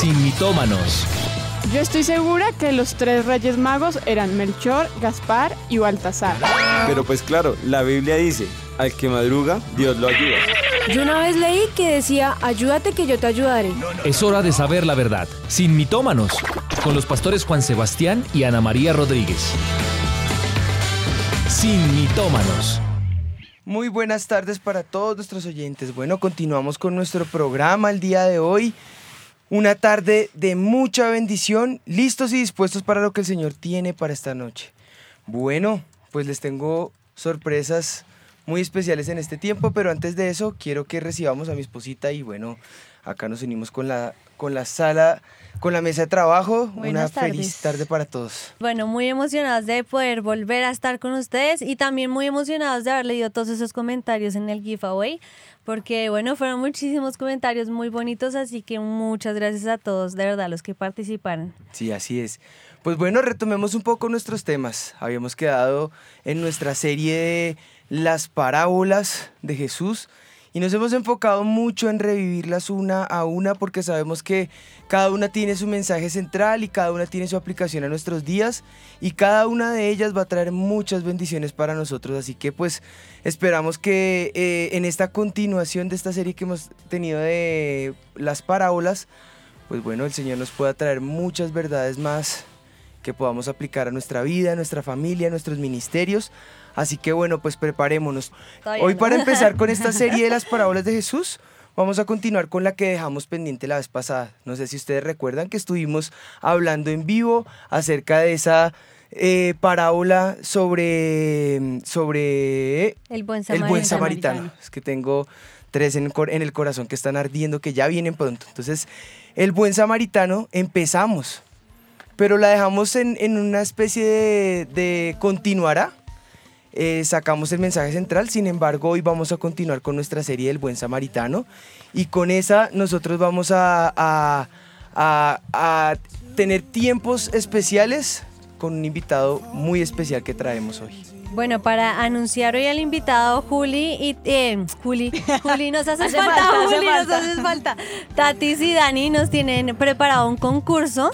sin mitómanos. Yo estoy segura que los tres reyes magos eran Melchor, Gaspar y Baltasar. Pero pues claro, la Biblia dice, al que madruga, Dios lo ayuda. Yo una vez leí que decía, ayúdate que yo te ayudaré. Es hora de saber la verdad, sin mitómanos, con los pastores Juan Sebastián y Ana María Rodríguez. Sin mitómanos. Muy buenas tardes para todos nuestros oyentes. Bueno, continuamos con nuestro programa el día de hoy. Una tarde de mucha bendición, listos y dispuestos para lo que el Señor tiene para esta noche. Bueno, pues les tengo sorpresas muy especiales en este tiempo, pero antes de eso quiero que recibamos a mi esposita y bueno, acá nos unimos con la, con la sala, con la mesa de trabajo. Buenas Una feliz tarde para todos. Bueno, muy emocionados de poder volver a estar con ustedes y también muy emocionados de haber leído todos esos comentarios en el giveaway, porque bueno, fueron muchísimos comentarios muy bonitos, así que muchas gracias a todos, de verdad, los que participaron. Sí, así es. Pues bueno, retomemos un poco nuestros temas. Habíamos quedado en nuestra serie de las parábolas de Jesús y nos hemos enfocado mucho en revivirlas una a una porque sabemos que cada una tiene su mensaje central y cada una tiene su aplicación a nuestros días y cada una de ellas va a traer muchas bendiciones para nosotros. Así que pues esperamos que eh, en esta continuación de esta serie que hemos tenido de las parábolas, pues bueno, el Señor nos pueda traer muchas verdades más que podamos aplicar a nuestra vida, a nuestra familia, a nuestros ministerios. Así que bueno, pues preparémonos. Hoy no. para empezar con esta serie de las parábolas de Jesús, vamos a continuar con la que dejamos pendiente la vez pasada. No sé si ustedes recuerdan que estuvimos hablando en vivo acerca de esa eh, parábola sobre, sobre El buen el samaritano. buen samaritano. Es que tengo tres en, el en el corazón que están ardiendo, que ya vienen pronto. Entonces, el buen samaritano empezamos, pero la dejamos en, en una especie de, de continuará. Eh, sacamos el mensaje central, sin embargo, hoy vamos a continuar con nuestra serie del buen samaritano y con esa nosotros vamos a, a- a- a tener tiempos especiales con un invitado muy especial que traemos hoy. Bueno, para anunciar hoy al invitado Juli y eh, Juli, Juli nos hace, Hace falta, falta, hace Juli nos falta. hace falta. Tatis y Dani nos tienen preparado un concurso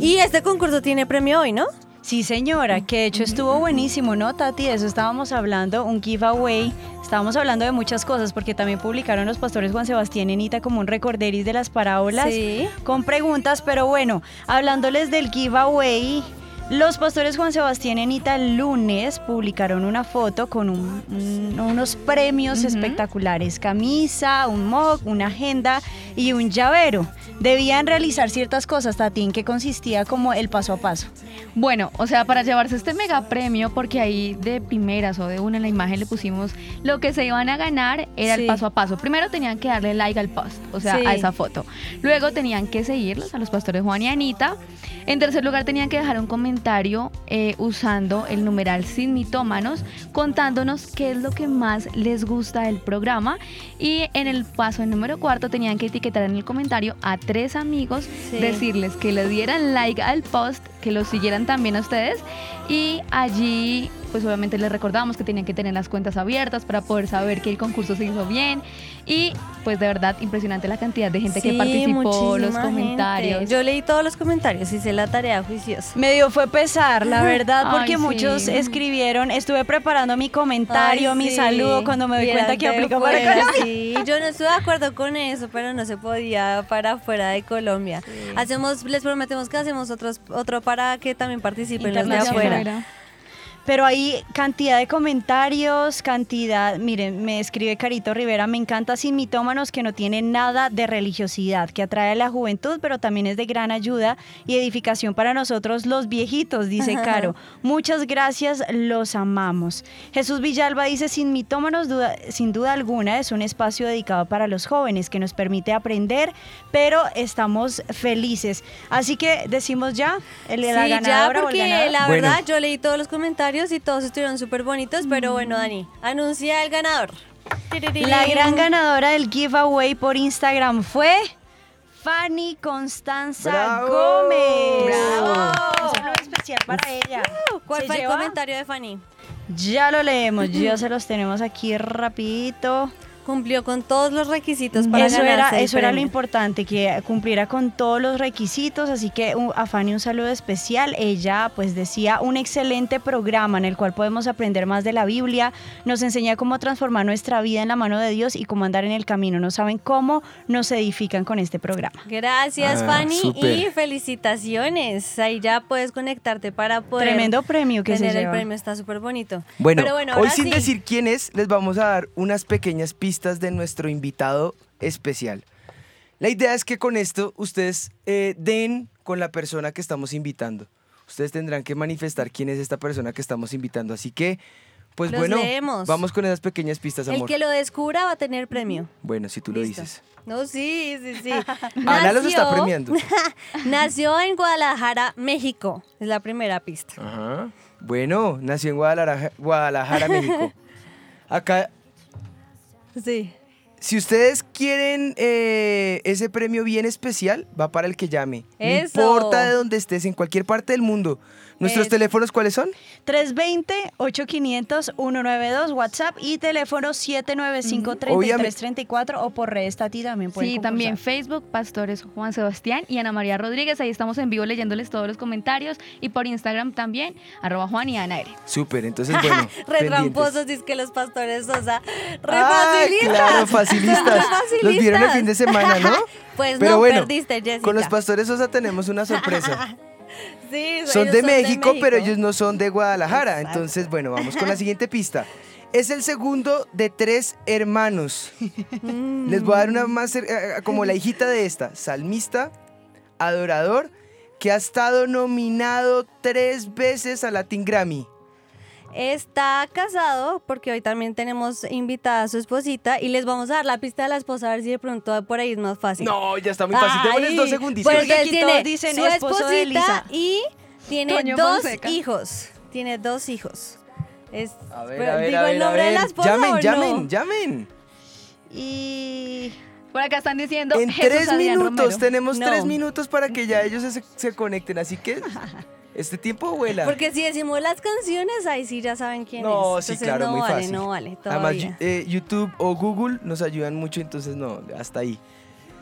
y este concurso tiene premio hoy, ¿no? Sí, señora, que de hecho estuvo buenísimo, ¿no, Tati? De eso estábamos hablando, un giveaway. Estábamos hablando de muchas cosas porque también publicaron los pastores Juan Sebastián y Anita como un recorderis de las parábolas Sí. con preguntas, pero bueno, hablándoles del giveaway, los pastores Juan Sebastián y Anita el lunes publicaron una foto con un- un- unos premios espectaculares, camisa, un mug, una agenda y un llavero. Debían realizar ciertas cosas, Tati, en que consistía como el paso a paso. Bueno, o sea, para llevarse este mega premio, porque ahí de primeras o de una en la imagen le pusimos lo que se iban a ganar era Sí. el paso a paso. Primero tenían que darle like al post, o sea, Sí. a esa foto. Luego tenían que seguirlos a los pastores Juan y Anita. En tercer lugar tenían que dejar un comentario eh, usando el numeral sin mitómanos, contándonos qué es lo que más les gusta del programa. Y en el paso número cuarto tenían que etiquetar en el comentario a tres amigos, Sí. decirles que le dieran like al post, que lo siguieran también a ustedes. Y allí, pues obviamente les recordábamos que tenían que tener las cuentas abiertas para poder saber que el concurso se hizo bien. Y pues de verdad, impresionante la cantidad de gente que Sí, participó, los comentarios. gente. Yo leí todos los comentarios, hice la tarea juiciosa. Medio fue pesar, la verdad, Ay, porque sí. muchos escribieron, estuve preparando mi comentario, Ay, mi sí. saludo cuando me di Vieras cuenta que de aplica para Colombia. Sí, yo no estuve de acuerdo con eso, pero no se podía para fuera de Colombia. Hacemos, les prometemos que hacemos otros, otro para que también participen los de afuera. Pero hay cantidad de comentarios, cantidad, miren, me escribe Carito Rivera, me encanta Sin Mitómanos que no tiene nada de religiosidad, que atrae a la juventud, pero también es de gran ayuda y edificación para nosotros los viejitos, dice Caro. Muchas gracias, los amamos. Jesús Villalba dice, Sin Mitómanos, duda- sin duda alguna, es un espacio dedicado para los jóvenes que nos permite aprender, pero estamos felices. Así que decimos ya, el, la Sí, ya, ganadora o el porque ganador. la Bueno. verdad yo leí todos los comentarios y todos estuvieron súper bonitos, pero bueno, Dani, anuncia el ganador. La gran ganadora del giveaway por Instagram fue Fanny Constanza ¡Bravo! Gómez. ¡Bravo! Un saludo especial para ella. ¿Cuál Se fue el comentario de Fanny? Ya lo leemos, ya se los tenemos aquí rapidito. Cumplió con todos los requisitos para Eso era, el eso era lo importante, que cumpliera con todos los requisitos, así que un, a Fanny un saludo especial. Ella pues decía un excelente programa en el cual podemos aprender más de la Biblia, nos enseña cómo transformar nuestra vida en la mano de Dios y cómo andar en el camino. No saben cómo nos edifican con este programa. Gracias, Ah, Fanny, y felicitaciones. Ahí ya puedes conectarte para poder Tremendo premio que se tener el lleva. premio, está súper bonito. Bueno, Pero bueno, hoy sin sí. decir quién es, les vamos a dar unas pequeñas pistas de nuestro invitado especial. La idea es que con esto ustedes eh, den con la persona que estamos invitando. Ustedes tendrán que manifestar quién es esta persona que estamos invitando. Así que, pues Los bueno, leemos. vamos con esas pequeñas pistas, El amor. que lo descubra va a tener premio. Bueno, si tú lo dices. No, sí, sí, sí. Ana los está Nació- premiando. Nació en Guadalajara, México. Es la primera pista. Ajá. Bueno, nació en Guadalajara, Guadalajara, México. Acá, Sí. si ustedes quieren eh, ese premio bien especial, va para el que llame. No Eso. importa de dónde estés, en cualquier parte del mundo. ¿Nuestros Es- teléfonos cuáles son? 320-8500-192 WhatsApp y teléfono 795-3334 o por redes Tati también pueden Sí, también. Facebook, Pastores Juan Sebastián y Ana María Rodríguez. Ahí estamos en vivo leyéndoles todos los comentarios. Y por Instagram también, arroba Juan y Ana R. Súper, entonces bueno. Re tramposos, dice que los pastores Sosa. Re Ay, facilistas. claro, facilistas. Los vieron el fin de semana, ¿no? Pues Pero no, bueno, perdiste, Jessica. Con los pastores Sosa tenemos una sorpresa. Sí, Son de México, pero ellos no son de Guadalajara. Exacto. Entonces, bueno, vamos con la siguiente pista. Es el segundo de tres hermanos. Mm. Les voy a dar una más cer- eh, como la hijita de esta, salmista, adorador, que ha estado nominado tres veces a Latin Grammy. Está casado porque hoy también tenemos invitada a su esposita y les vamos a dar la pista de la esposa a ver si de pronto por ahí es más fácil. No, ya está muy fácil. Démosles Ay, dos segunditos. Pues Porque entonces aquí tiene todos dicen su esposo de esposita Elisa. y tiene Toño dos Fonseca. hijos. Tiene dos hijos. Es, A ver, pero a ver, digo a ver, el a nombre de la esposa Llamen, o no? llamen, llamen. Y Por acá están diciendo En Jesús tres Adrián minutos, Romero. tenemos No. tres minutos para que ya ellos se, se conecten. Así que este tiempo vuela. Porque si decimos las canciones, ahí sí ya saben quién No, es. sí, Entonces claro, no muy vale, fácil. no vale, Además, todavía. yu- eh, YouTube o Google nos ayudan mucho, entonces no, hasta ahí.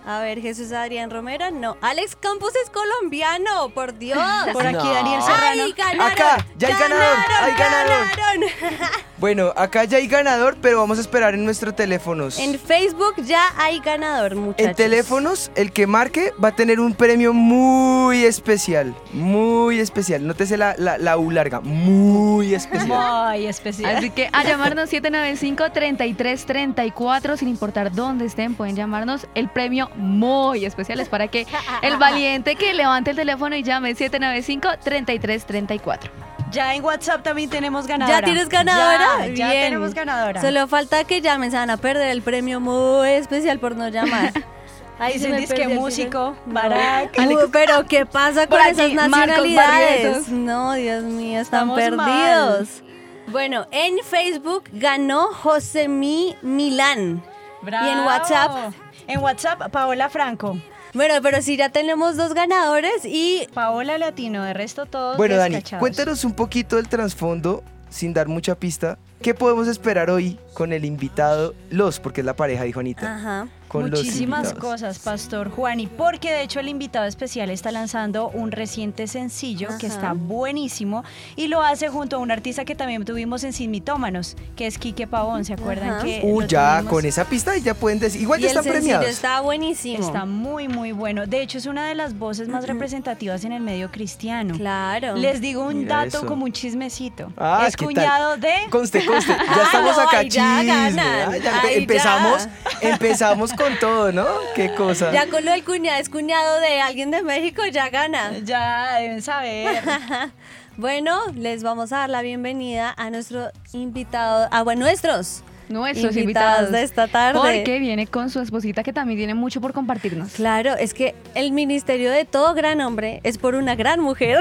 A ver, Jesús Adrián Romero, no. Alex Campos es colombiano, por Dios. por aquí No. Daniel Serrano. ¡Ay, ganaron! Acá, ya hay ganador, hay ganador. ganaron. Bueno, acá ya hay ganador, pero vamos a esperar en nuestros teléfonos. En Facebook ya hay ganador, muchachos. En teléfonos, el que marque va a tener un premio muy especial. Muy especial. Nótese la, la, la U larga. Muy especial. Muy especial. Así que a llamarnos 795-3334, sin importar dónde estén, pueden llamarnos. El premio muy especial es para que el valiente que levante el teléfono y llame 795-3334. Ya en WhatsApp también tenemos ganadora. ¿Ya tienes ganadora? Ya, ya Bien. tenemos ganadora. Solo falta que llamen, se van a perder el premio muy especial por no llamar. Ahí se Dicen perdió el músico, No. Barack. Uh, pero ¿qué pasa con esas nacionalidades? No, Dios mío, están Estamos perdidos. Bueno, en Facebook ganó Josemi Milán. Bravo. ¿Y en WhatsApp? En WhatsApp, Paola Franco. Bueno, pero sí, ya tenemos dos ganadores y Paola Latino, de resto todos Bueno, Dani, cuéntanos un poquito del trasfondo, sin dar mucha pista. ¿Qué podemos esperar hoy con el invitado, los, porque es la pareja, dijo Anita? Ajá. Con Muchísimas cosas, Pastor Juani, porque de hecho el invitado especial está lanzando un reciente sencillo que está buenísimo y lo hace junto a un artista que también tuvimos en Sin Mitómanos, que es Quique Pavón, ¿se acuerdan Ajá. que Uh, ya, tuvimos? con esa pista ya pueden decir. Igual Y ya el están premiados. está buenísimo. Está muy, muy bueno. De hecho, es una de las voces más representativas en el medio cristiano. Claro. Les digo un Mira dato eso. como un chismecito. Ah, es ¿qué tal? cuñado de... Conste, conste. Ya Ah, estamos acá ya chisme. Ah, ya empe- Ahí ya. empezamos, empezamos con todo, ¿no? Qué cosa. Ya con lo del cuñado, es cuñado de alguien de México, ya gana. Ya deben saber. Bueno, les vamos a dar la bienvenida a nuestro invitado, a bueno, nuestros Nuestros invitados invitados. de esta tarde. Porque viene con su esposita que también tiene mucho por compartirnos. Claro, es que el ministerio de todo gran hombre es por una gran mujer.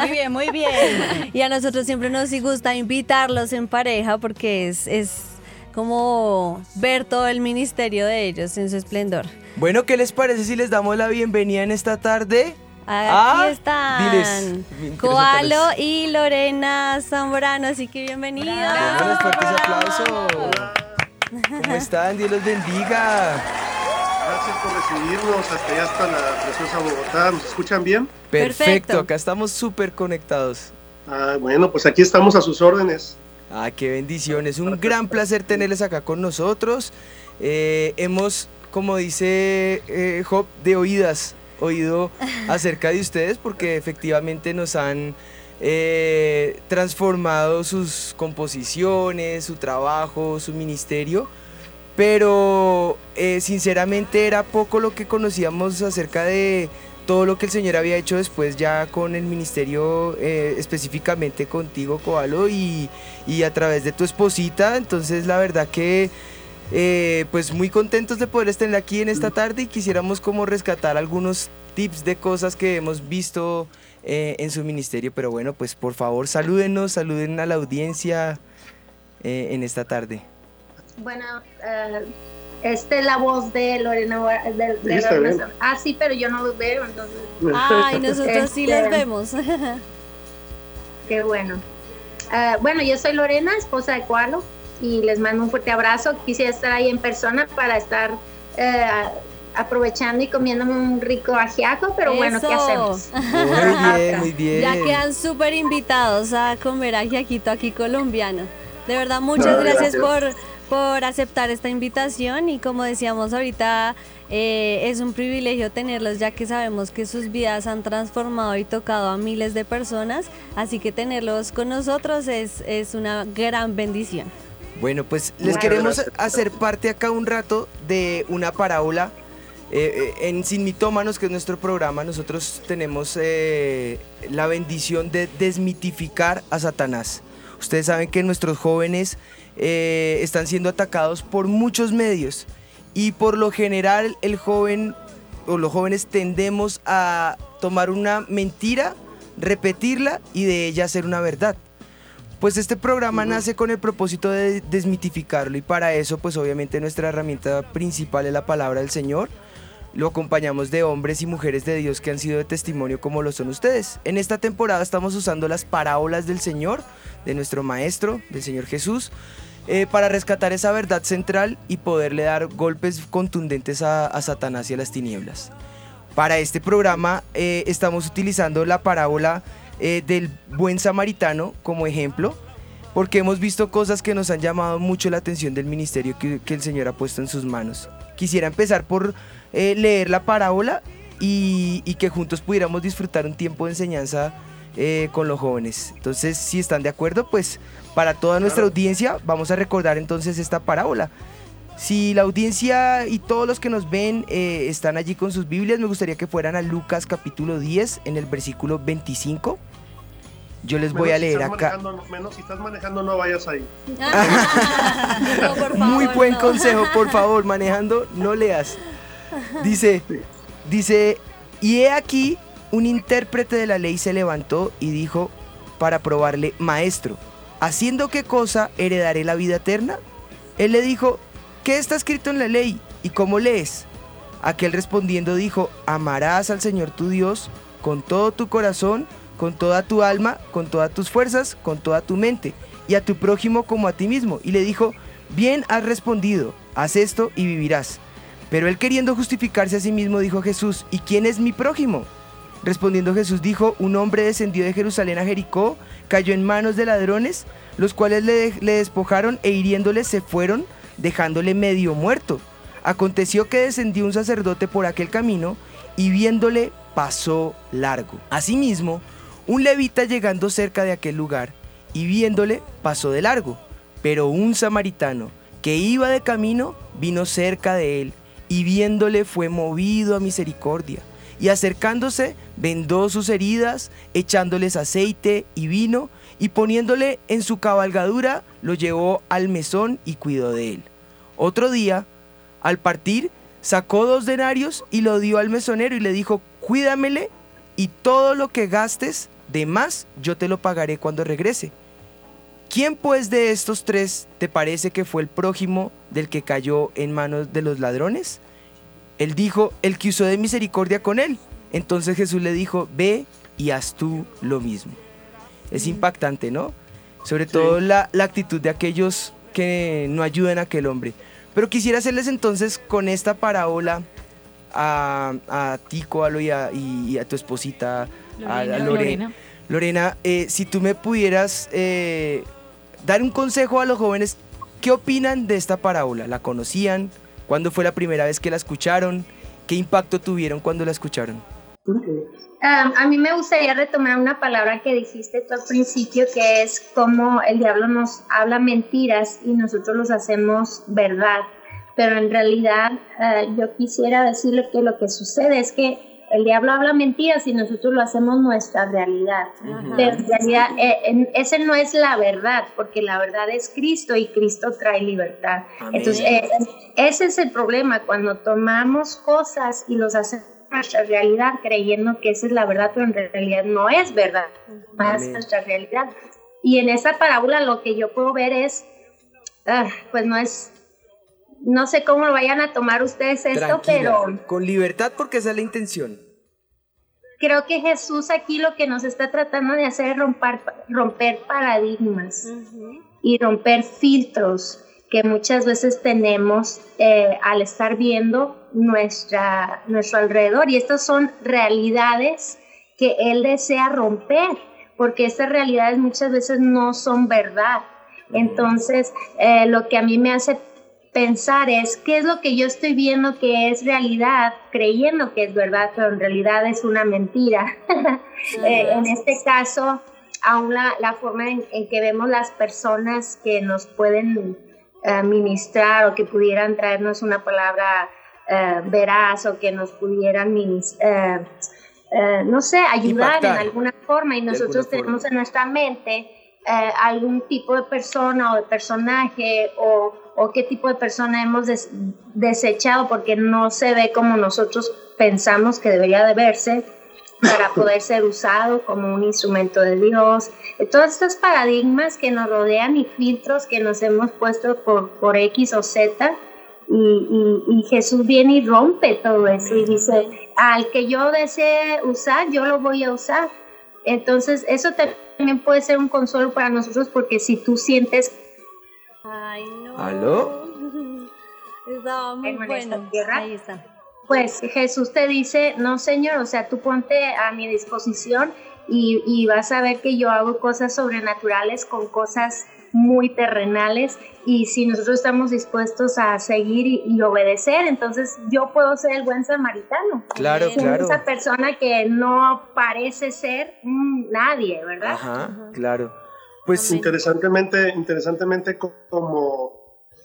Muy bien, muy bien. y a nosotros siempre nos gusta invitarlos en pareja porque es, es como ver todo el ministerio de ellos en su esplendor. Bueno, ¿qué les parece si les damos la bienvenida en esta tarde? Aquí Ah, están diles, Coalo y Lorena Zambrano, así que bienvenidos. Démosles fuertes aplausos. ¿Cómo están? Dios los bendiga. Gracias por recibirnos hasta allá hasta la preciosa Bogotá. ¿Nos escuchan bien? Perfecto, Perfecto. acá estamos súper conectados. Ah, bueno, pues aquí estamos a sus órdenes. Ah, qué bendición. Es un gran placer tenerles acá con nosotros. Eh, hemos, como dice eh, Job, de oídas oído acerca de ustedes porque efectivamente nos han eh, transformado sus composiciones, su trabajo, su ministerio. Pero sinceramente era poco lo que conocíamos acerca de todo lo que el Señor había hecho después ya con el ministerio, eh, específicamente contigo, Coalo, y, y a través de tu esposita. Entonces, la verdad que, eh, pues muy contentos de poder estar aquí en esta tarde y quisiéramos como rescatar algunos tips de cosas que hemos visto eh, en su ministerio. Pero bueno, pues por favor, salúdenos, saluden a la audiencia en esta tarde. Bueno, eh, esta es la voz de Lorena. De, de Lorena Ah, sí, pero yo no los veo, entonces, Ay, nosotros sí Este- los vemos. qué bueno. Ah, bueno, yo soy Lorena, esposa de Cualo, y les mando un fuerte abrazo. Quisiera estar ahí en persona para estar eh, aprovechando y comiéndome un rico ajiaco, pero bueno, ¿qué hacemos? Muy bien, muy bien. Ya quedan súper invitados a comer ajiaquito aquí colombiano. De verdad, muchas gracias gracias. por, por aceptar esta invitación y como decíamos ahorita, eh, es un privilegio tenerlos ya que sabemos que sus vidas han transformado y tocado a miles de personas, así que tenerlos con nosotros es, es una gran bendición. Bueno, pues les Muchas queremos gracias. hacer parte acá un rato de una parábola. Eh, eh, en Sin Mitómanos, que es nuestro programa, nosotros tenemos eh, la bendición de desmitificar a Satanás. Ustedes saben que nuestros jóvenes eh, están siendo atacados por muchos medios y por lo general el joven o los jóvenes tendemos a tomar una mentira, repetirla y de ella hacer una verdad. Pues este programa nace con el propósito de desmitificarlo y para eso pues obviamente nuestra herramienta principal es la palabra del Señor. Lo acompañamos de hombres y mujeres de Dios que han sido de testimonio como lo son ustedes. En esta temporada estamos usando las parábolas del Señor, de nuestro Maestro, del Señor Jesús, eh, para rescatar esa verdad central y poderle dar golpes contundentes a, Satanás y a las tinieblas. Para este programa eh, estamos utilizando la parábola eh, del buen samaritano como ejemplo, porque hemos visto cosas que nos han llamado mucho la atención del ministerio que el Señor ha puesto en sus manos. Quisiera empezar por eh, leer la parábola y, y que juntos pudiéramos disfrutar un tiempo de enseñanza eh, con los jóvenes. Entonces, si están de acuerdo, pues para toda nuestra Claro. audiencia vamos a recordar entonces esta parábola. Si la audiencia y todos los que nos ven eh, están allí con sus Biblias, me gustaría que fueran a Lucas capítulo 10 en el versículo 25. Yo les voy Menos a si leer estás acá. menos si estás manejando, no vayas ahí. No, por Muy favor, buen no. consejo, por favor, manejando, no leas. Dice, dice, y he aquí, un intérprete de la ley se levantó y dijo para probarle, maestro, ¿haciendo qué cosa heredaré la vida eterna? Él le dijo, ¿qué está escrito en la ley y cómo lees? Aquel respondiendo dijo, amarás al Señor tu Dios con todo tu corazón, con toda tu alma, con todas tus fuerzas, con toda tu mente, y a tu prójimo como a ti mismo. Y le dijo, bien has respondido, haz esto y vivirás. Pero él queriendo justificarse a sí mismo dijo Jesús, ¿y quién es mi prójimo? Respondiendo Jesús dijo, un hombre descendió de Jerusalén a Jericó, cayó en manos de ladrones, los cuales le, le despojaron e hiriéndole se fueron, dejándole medio muerto. Aconteció que descendió un sacerdote por aquel camino y viéndole pasó largo. Asimismo, un levita llegando cerca de aquel lugar y viéndole pasó de largo. Pero un samaritano que iba de camino vino cerca de él y viéndole fue movido a misericordia. Y acercándose, vendó sus heridas, echándoles aceite y vino, y poniéndole en su cabalgadura, lo llevó al mesón y cuidó de él. Otro día, al partir, sacó dos denarios y lo dio al mesonero y le dijo, cuídamele y todo lo que gastes de más yo te lo pagaré cuando regrese. ¿Quién pues de estos tres te parece que fue el prójimo del que cayó en manos de los ladrones? Él dijo, el que usó de misericordia con él. Entonces Jesús le dijo, ve y haz tú lo mismo. Es impactante, ¿no? Sobre todo la, la actitud de aquellos que no ayuden a aquel hombre. Pero quisiera hacerles entonces con esta parábola a, a ti, Coalo, y a, y- y a tu esposita, a- a, Lorena. Lore- Lorena. Lorena, eh, si tú me pudieras eh, dar un consejo a los jóvenes, ¿qué opinan de esta parábola? ¿La conocían? ¿Cuándo fue la primera vez que la escucharon? ¿Qué impacto tuvieron cuando la escucharon? Ah, a mí me gustaría retomar una palabra que dijiste tú al principio, que es como el diablo nos habla mentiras y nosotros los hacemos verdad. Pero en realidad ah, yo quisiera decirle que lo que sucede es que el diablo habla mentiras y nosotros lo hacemos nuestra realidad. Pero en realidad eh, no es la verdad, porque la verdad es Cristo y Cristo trae libertad. Amén. Entonces, eh, ese es el problema, cuando tomamos cosas y los hacemos nuestra realidad creyendo que esa es la verdad, pero en realidad no es verdad, es Amén. nuestra realidad. Y en esa parábola lo que yo puedo ver es, ah, pues no es, no sé cómo lo vayan a tomar ustedes esto, Tranquila, pero con libertad porque esa es la intención. creo que Jesús aquí lo que nos está tratando de hacer es romper, romper paradigmas y romper filtros que muchas veces tenemos eh, al estar viendo nuestra, nuestro alrededor. Y estas son realidades que Él desea romper, porque estas realidades muchas veces no son verdad. Entonces, eh, lo que a mí me hace pensar es qué es lo que yo estoy viendo que es realidad, creyendo que es verdad, pero en realidad es una mentira. Eh, en este caso, aún la, la forma en, en que vemos las personas que nos pueden eh, ministrar o que pudieran traernos una palabra eh, veraz o que nos pudieran minis- eh, no sé, ayudar Impactar. en alguna forma y nosotros tenemos en nuestra mente algún tipo de persona o de personaje o, o qué tipo de persona hemos des- desechado porque no se ve como nosotros pensamos que debería de verse para poder ser usado como un instrumento de Dios. Eh, Todos estos paradigmas que nos rodean y filtros que nos hemos puesto por, por X o Z. Y, y- y Jesús viene y rompe todo eso y dice, al que yo desee usar, yo lo voy a usar. Entonces, eso también puede ser un consuelo para nosotros porque si tú sientes Ay, no. ¿Aló? Estaba muy esta bueno. tierra. Ahí está. Pues Jesús te dice, no Señor, o sea, tú ponte a mi disposición y, y vas a ver que yo hago cosas sobrenaturales con cosas muy terrenales y si nosotros estamos dispuestos a seguir y, y obedecer, entonces yo puedo ser el buen samaritano. Claro, Ser claro. Esa persona que no parece ser mm, nadie, ¿verdad? Ajá, claro. Pues interesantemente, interesantemente co- como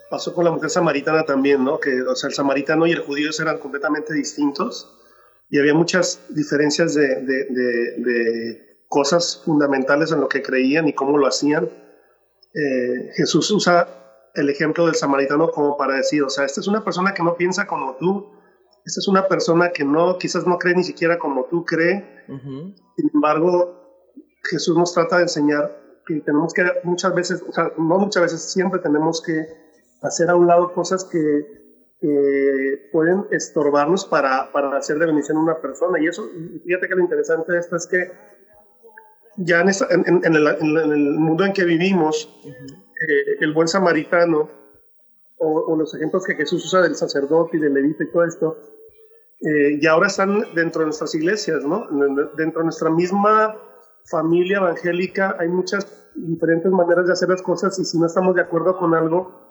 pasó con la mujer samaritana también, ¿no? Que, o sea, el samaritano y el judío eran completamente distintos y había muchas diferencias de, de- de- de cosas fundamentales en lo que creían y cómo lo hacían. Eh, Jesús usa el ejemplo del samaritano como para decir, o sea, esta es una persona que no piensa como tú, esta es una persona que no, quizás no cree ni siquiera como tú cree, sin embargo, Jesús nos trata de enseñar que tenemos que muchas veces, o sea, no muchas veces, siempre tenemos que hacer a un lado cosas que, que pueden estorbarnos para, para hacer de bendición a una persona. Y eso, fíjate que lo interesante de esto es que ya en, esta- en- en- el, en el mundo en que vivimos, eh, el buen samaritano, o, o los ejemplos que Jesús usa del sacerdote y del levita y todo esto, eh, y ahora están dentro de nuestras iglesias, ¿no? Dentro de nuestra misma familia evangélica hay muchas diferentes maneras de hacer las cosas y si no estamos de acuerdo con algo,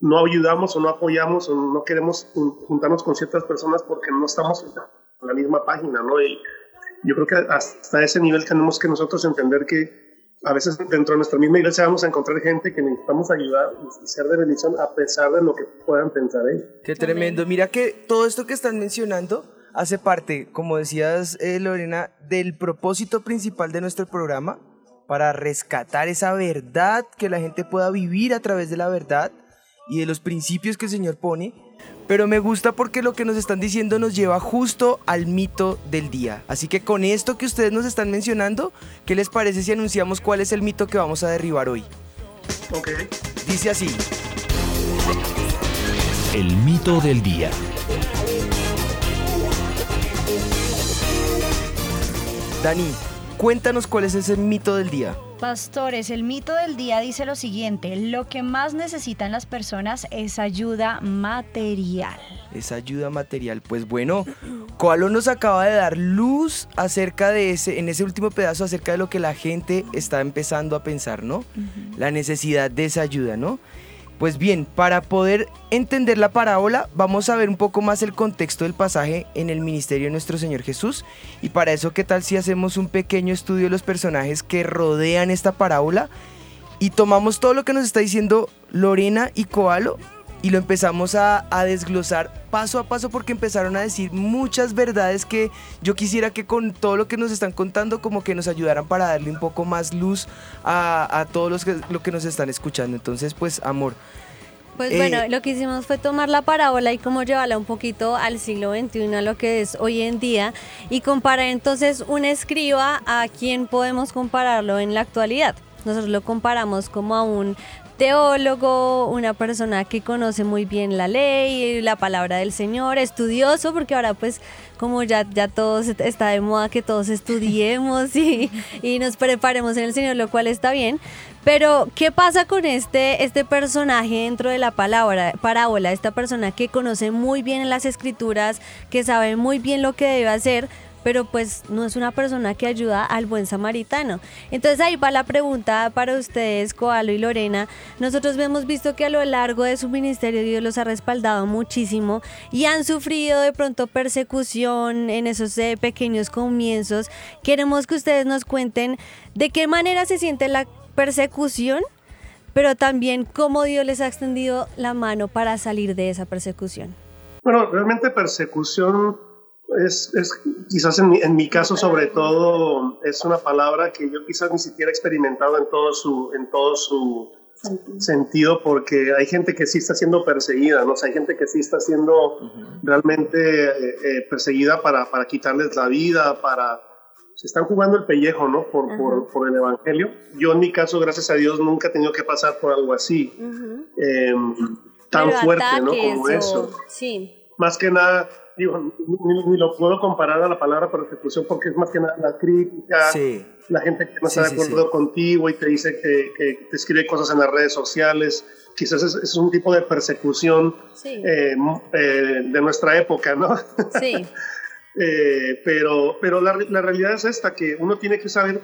no ayudamos o no apoyamos o no queremos jun- juntarnos con ciertas personas porque no estamos en la misma página, ¿no? Y yo creo que hasta ese nivel tenemos que nosotros entender que a veces dentro de nuestra misma iglesia vamos a encontrar gente que necesitamos ayudar y ser de bendición a pesar de lo que puedan pensar ellos. Qué tremendo. Mira que todo esto que están mencionando hace parte, como decías, eh, Lorena, del propósito principal de nuestro programa para rescatar esa verdad, que la gente pueda vivir a través de la verdad y de los principios que el Señor pone. Pero me gusta porque lo que nos están diciendo nos lleva justo al mito del día. Así que con esto que ustedes nos están mencionando, ¿qué les parece si anunciamos cuál es el mito que vamos a derribar hoy? Ok. Dice así. El mito del día. Dani, cuéntanos cuál es ese mito del día. Pastores, el mito del día dice lo siguiente, lo que más necesitan las personas es ayuda material. Es ayuda material. Pues bueno, Coalo nos acaba de dar luz acerca de ese, en ese último pedazo, acerca de lo que la gente está empezando a pensar, ¿no? La necesidad de esa ayuda, ¿no? Pues bien, para poder entender la parábola, vamos a ver un poco más el contexto del pasaje en el ministerio de nuestro Señor Jesús. Y para eso, ¿qué tal si hacemos un pequeño estudio de los personajes que rodean esta parábola? Y tomamos todo lo que nos está diciendo Lorena y Coalo y lo empezamos a, a desglosar paso a paso porque empezaron a decir muchas verdades que yo quisiera que con todo lo que nos están contando como que nos ayudaran para darle un poco más luz a, a todos los que, lo que nos están escuchando. Entonces, pues, amor. Pues Eh, bueno, lo que hicimos fue tomar la parábola y como llevarla un poquito al siglo XXI, a lo que es hoy en día, y comparar entonces un escriba a quien podemos compararlo en la actualidad. Nosotros lo comparamos como a un teólogo, una persona que conoce muy bien la ley, la palabra del Señor, estudioso, porque ahora pues como ya, ya todos está de moda que todos estudiemos y, y nos preparemos en el Señor, lo cual está bien. Pero, ¿qué pasa con este, este personaje dentro de la palabra, parábola? Esta persona que conoce muy bien las escrituras, que sabe muy bien lo que debe hacer, pero pues no es una persona que ayuda al buen samaritano. Entonces ahí va la pregunta para ustedes, Coalo y Lorena. Nosotros hemos visto que a lo largo de su ministerio Dios los ha respaldado muchísimo y han sufrido de pronto persecución en esos eh, pequeños comienzos. Queremos que ustedes nos cuenten de qué manera se siente la persecución, pero también cómo Dios les ha extendido la mano para salir de esa persecución. Bueno, realmente persecución es, es quizás en mi, en mi caso sobre todo es una palabra que yo quizás ni siquiera he experimentado en todo su, en todo su sentido porque hay gente que sí está siendo perseguida, ¿no? O sea, hay gente que sí está siendo realmente eh, eh, perseguida para, para quitarles la vida, para... Se están jugando el pellejo, ¿no? Por, por, por el Evangelio. Yo en mi caso, gracias a Dios, nunca he tenido que pasar por algo así, eh, tan Pero fuerte, ¿no? Como o- eso Sí. más que nada, digo, ni, ni lo puedo comparar a la palabra persecución porque es más que nada la crítica, Sí. la gente que no Sí, está sí, de acuerdo sí. contigo y te dice que, que te escribe cosas en las redes sociales. Quizás es, es un tipo de persecución Sí. eh, eh, de nuestra época, ¿no? Sí. Eh, pero pero la, la realidad es esta, que uno tiene que saber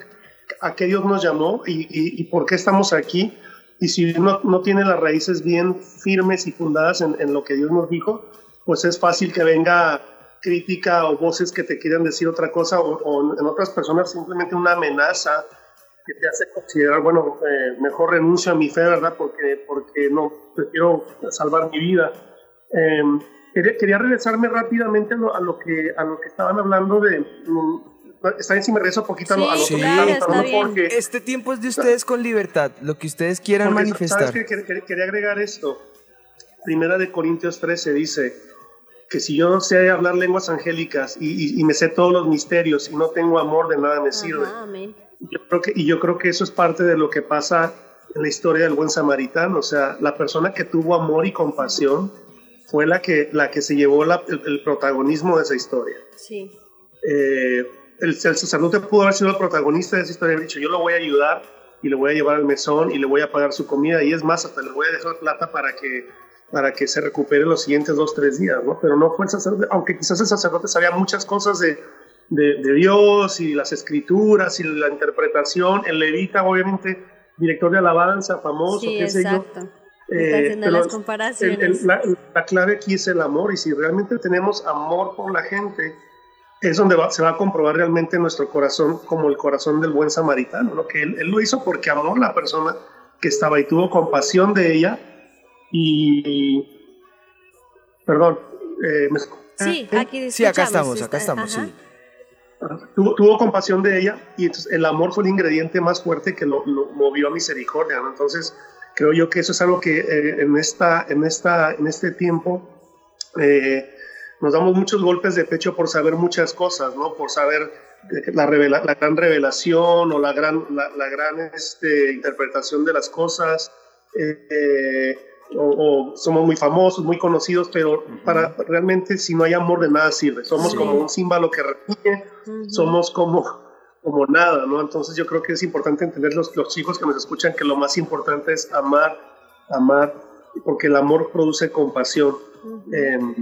a qué Dios nos llamó y, y- y por qué estamos aquí. Y si uno no tiene las raíces bien firmes y fundadas en, en lo que Dios nos dijo, pues es fácil que venga crítica o voces que te quieran decir otra cosa o, o en otras personas simplemente una amenaza que te hace considerar, bueno, eh, mejor renuncio a mi fe, ¿verdad? Porque, porque no, prefiero salvar mi vida. Eh, quería, quería regresarme rápidamente a lo, a lo que, a lo que estaban hablando de... mm, está bien si me regreso un poquito a lo, a lo Sí, que claro, estaban está hablando bien. porque... Este tiempo es de ustedes con libertad, lo que ustedes quieran Porque, manifestar. Quería agregar esto. Primera de Corintios 13 dice que si yo sé hablar lenguas angélicas y, y- y me sé todos los misterios y no tengo amor, de nada me sirve. Ajá. Yo creo que, y yo creo que eso es parte de lo que pasa en la historia del buen samaritano. O sea, la persona que tuvo amor y compasión fue la que, la que se llevó la- el, el protagonismo de esa historia. Sí. Eh, el, el sacerdote pudo haber sido el protagonista de esa historia y haber dicho, yo lo voy a ayudar y le voy a llevar al mesón y le voy a pagar su comida y es más, hasta le voy a dejar plata para que, para que se recupere los siguientes dos, tres días, ¿no? Pero no fue el sacerdote, aunque quizás el sacerdote sabía muchas cosas de, de, de Dios y las escrituras y la interpretación, el levita, obviamente, director de alabanza, famoso, Sí, qué sé yo. exacto. Eh, pero las el- comparaciones. el- la, la clave aquí es el amor y si realmente tenemos amor por la gente, es donde va- se va a comprobar realmente nuestro corazón como el corazón del buen samaritano, ¿no? que él, él lo hizo porque amó a la persona que estaba y tuvo compasión de ella y... Perdón. eh, ¿me Sí, aquí Sí, acá estamos, acá estamos, ajá. sí. tuvo, tuvo compasión de ella y entonces el amor fue el ingrediente más fuerte que lo, lo movió a misericordia. ¿no? Entonces creo yo que eso es algo que eh, en, esta, en, esta, en este tiempo eh, nos damos muchos golpes de pecho por saber muchas cosas, ¿no? por saber eh, la, revela- la gran revelación o la gran, la, la gran este, interpretación de las cosas. eh, eh, o, o somos muy famosos, muy conocidos, pero para realmente si no hay amor de nada sirve. Somos Sí. como un símbolo que repite, somos como, como nada, ¿no? Entonces yo creo que es importante entender los, los hijos que nos escuchan que lo más importante es amar, amar, porque el amor produce compasión. Em,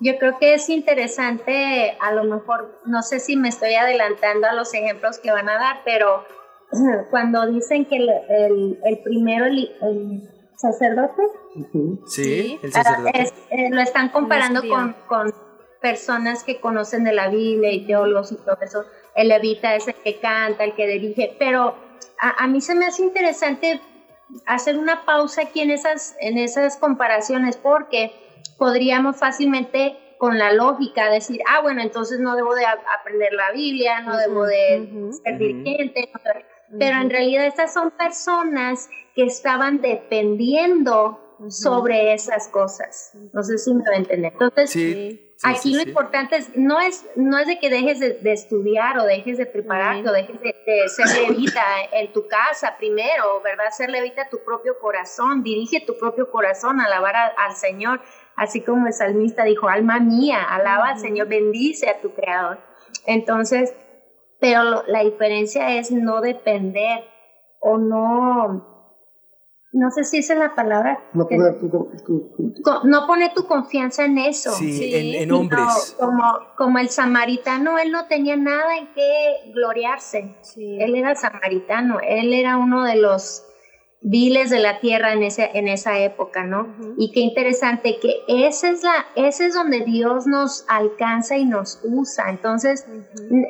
yo creo que es interesante, a lo mejor, no sé si me estoy adelantando a los ejemplos que van a dar, pero cuando dicen que el, el, primero, el, sacerdote, sí, el ah, sacerdote. Eh, lo están comparando con, con, personas que conocen de la Biblia y teólogos y todo eso. El levita es el que canta, el que dirige, pero a, a mí se me hace interesante hacer una pausa aquí en esas, en esas comparaciones porque podríamos fácilmente con la lógica decir, ah, bueno, entonces no debo de aprender la Biblia, no debo de ser dirigente, pero en realidad estas son personas que estaban dependiendo sobre esas cosas. No sé si me va a entender. Entonces, aquí lo importante es no, es, no es de que dejes de, estudiar o dejes de prepararte o dejes de, ser levita en tu casa primero, ¿verdad? Ser levita tu propio corazón, dirige tu propio corazón, alabar al Señor así como el salmista dijo, alma mía, alaba al Señor, bendice a tu creador. Entonces, pero la diferencia es no depender o no, no sé si esa es la palabra. No poner tu, no pone tu confianza en eso. Sí, En, hombres. como, como el samaritano, él no tenía nada en qué gloriarse. Él era samaritano, él era uno de los viles de la tierra en, ese, en esa época, ¿no? Y qué interesante que ese es, la, ese es donde Dios nos alcanza y nos usa. Entonces,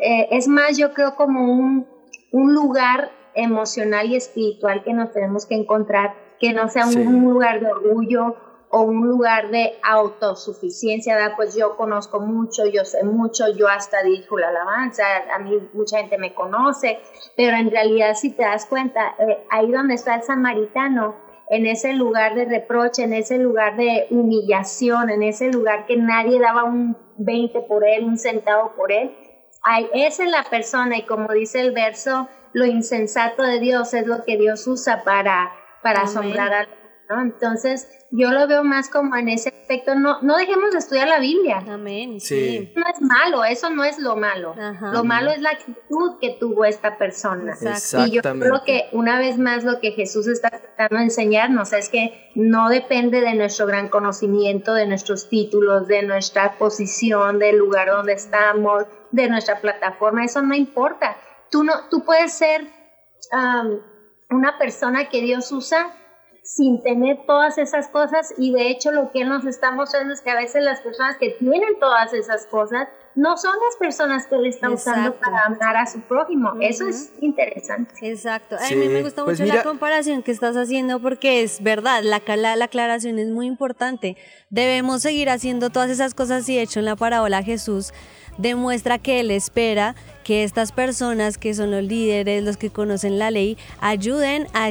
eh, es más, yo creo como un, un, lugar emocional y espiritual que nos tenemos que encontrar, que no sea un lugar de orgullo o un lugar de autosuficiencia, ¿verdad? pues yo conozco mucho, yo sé mucho, yo hasta dijo la alabanza, a mí mucha gente me conoce, pero en realidad si te das cuenta, eh, ahí donde está el samaritano, en ese lugar de reproche, en ese lugar de humillación, en ese lugar que nadie daba un 20 por él, un centavo por él, ahí, esa es la persona y como dice el verso, lo insensato de Dios es lo que Dios usa para, para asombrar a ¿no? Entonces, yo lo veo más como en ese aspecto, no, no dejemos de estudiar la Biblia. Amén. Sí. No es malo, eso no es lo malo. Lo malo es la actitud que tuvo esta persona. Y yo creo que una vez más lo que Jesús está tratando de enseñarnos es que no depende de nuestro gran conocimiento, de nuestros títulos, de nuestra posición, del lugar donde estamos, de nuestra plataforma, eso no importa. Tú, no, tú puedes ser una persona que Dios usa sin tener todas esas cosas y de hecho lo que él nos está mostrando es que a veces las personas que tienen todas esas cosas no son las personas que él está usando para amar a su prójimo. Eso es interesante. Exacto. A mí me gusta pues mucho la comparación que estás haciendo porque es verdad, la, la, la, aclaración es muy importante. Debemos seguir haciendo todas esas cosas y de hecho en la parábola Jesús demuestra que él espera que estas personas que son los líderes, los que conocen la ley, ayuden a,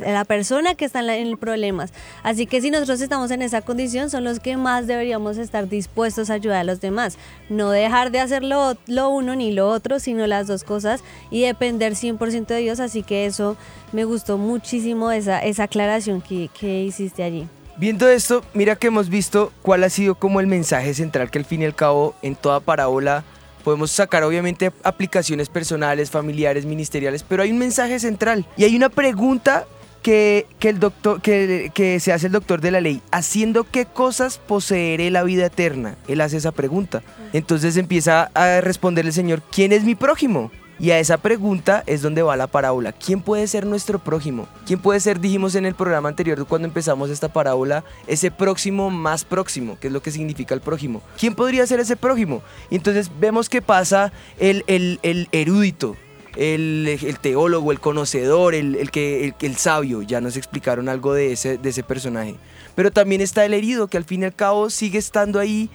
la persona que está en, problemas. Así que si nosotros estamos en esa condición, son los que más deberíamos estar dispuestos a ayudar a los demás. No dejar de hacer lo, uno ni lo otro, sino las dos cosas y depender 100% de Dios. Así que eso me gustó muchísimo esa, esa aclaración que, que hiciste allí. Viendo esto, mira que hemos visto cuál ha sido como el mensaje central que al fin y al cabo en toda parábola podemos sacar obviamente aplicaciones personales, familiares, ministeriales, pero hay un mensaje central y hay una pregunta que, el doctor, que, que, se hace el doctor de la ley, ¿haciendo qué cosas poseeré la vida eterna? Él hace esa pregunta. Entonces empieza a responderle el Señor, ¿quién es mi prójimo? Y a esa pregunta es donde va la parábola. ¿Quién puede ser nuestro prójimo? ¿Quién puede ser, dijimos en el programa anterior cuando empezamos esta parábola, ese próximo más próximo, que es lo que significa el prójimo? ¿Quién podría ser ese prójimo? Y entonces vemos que pasa el, el, erudito, el, teólogo, el conocedor, el, que, el, sabio. Ya nos explicaron algo de ese, de ese personaje. Pero también está el herido, que al fin y al cabo sigue estando ahí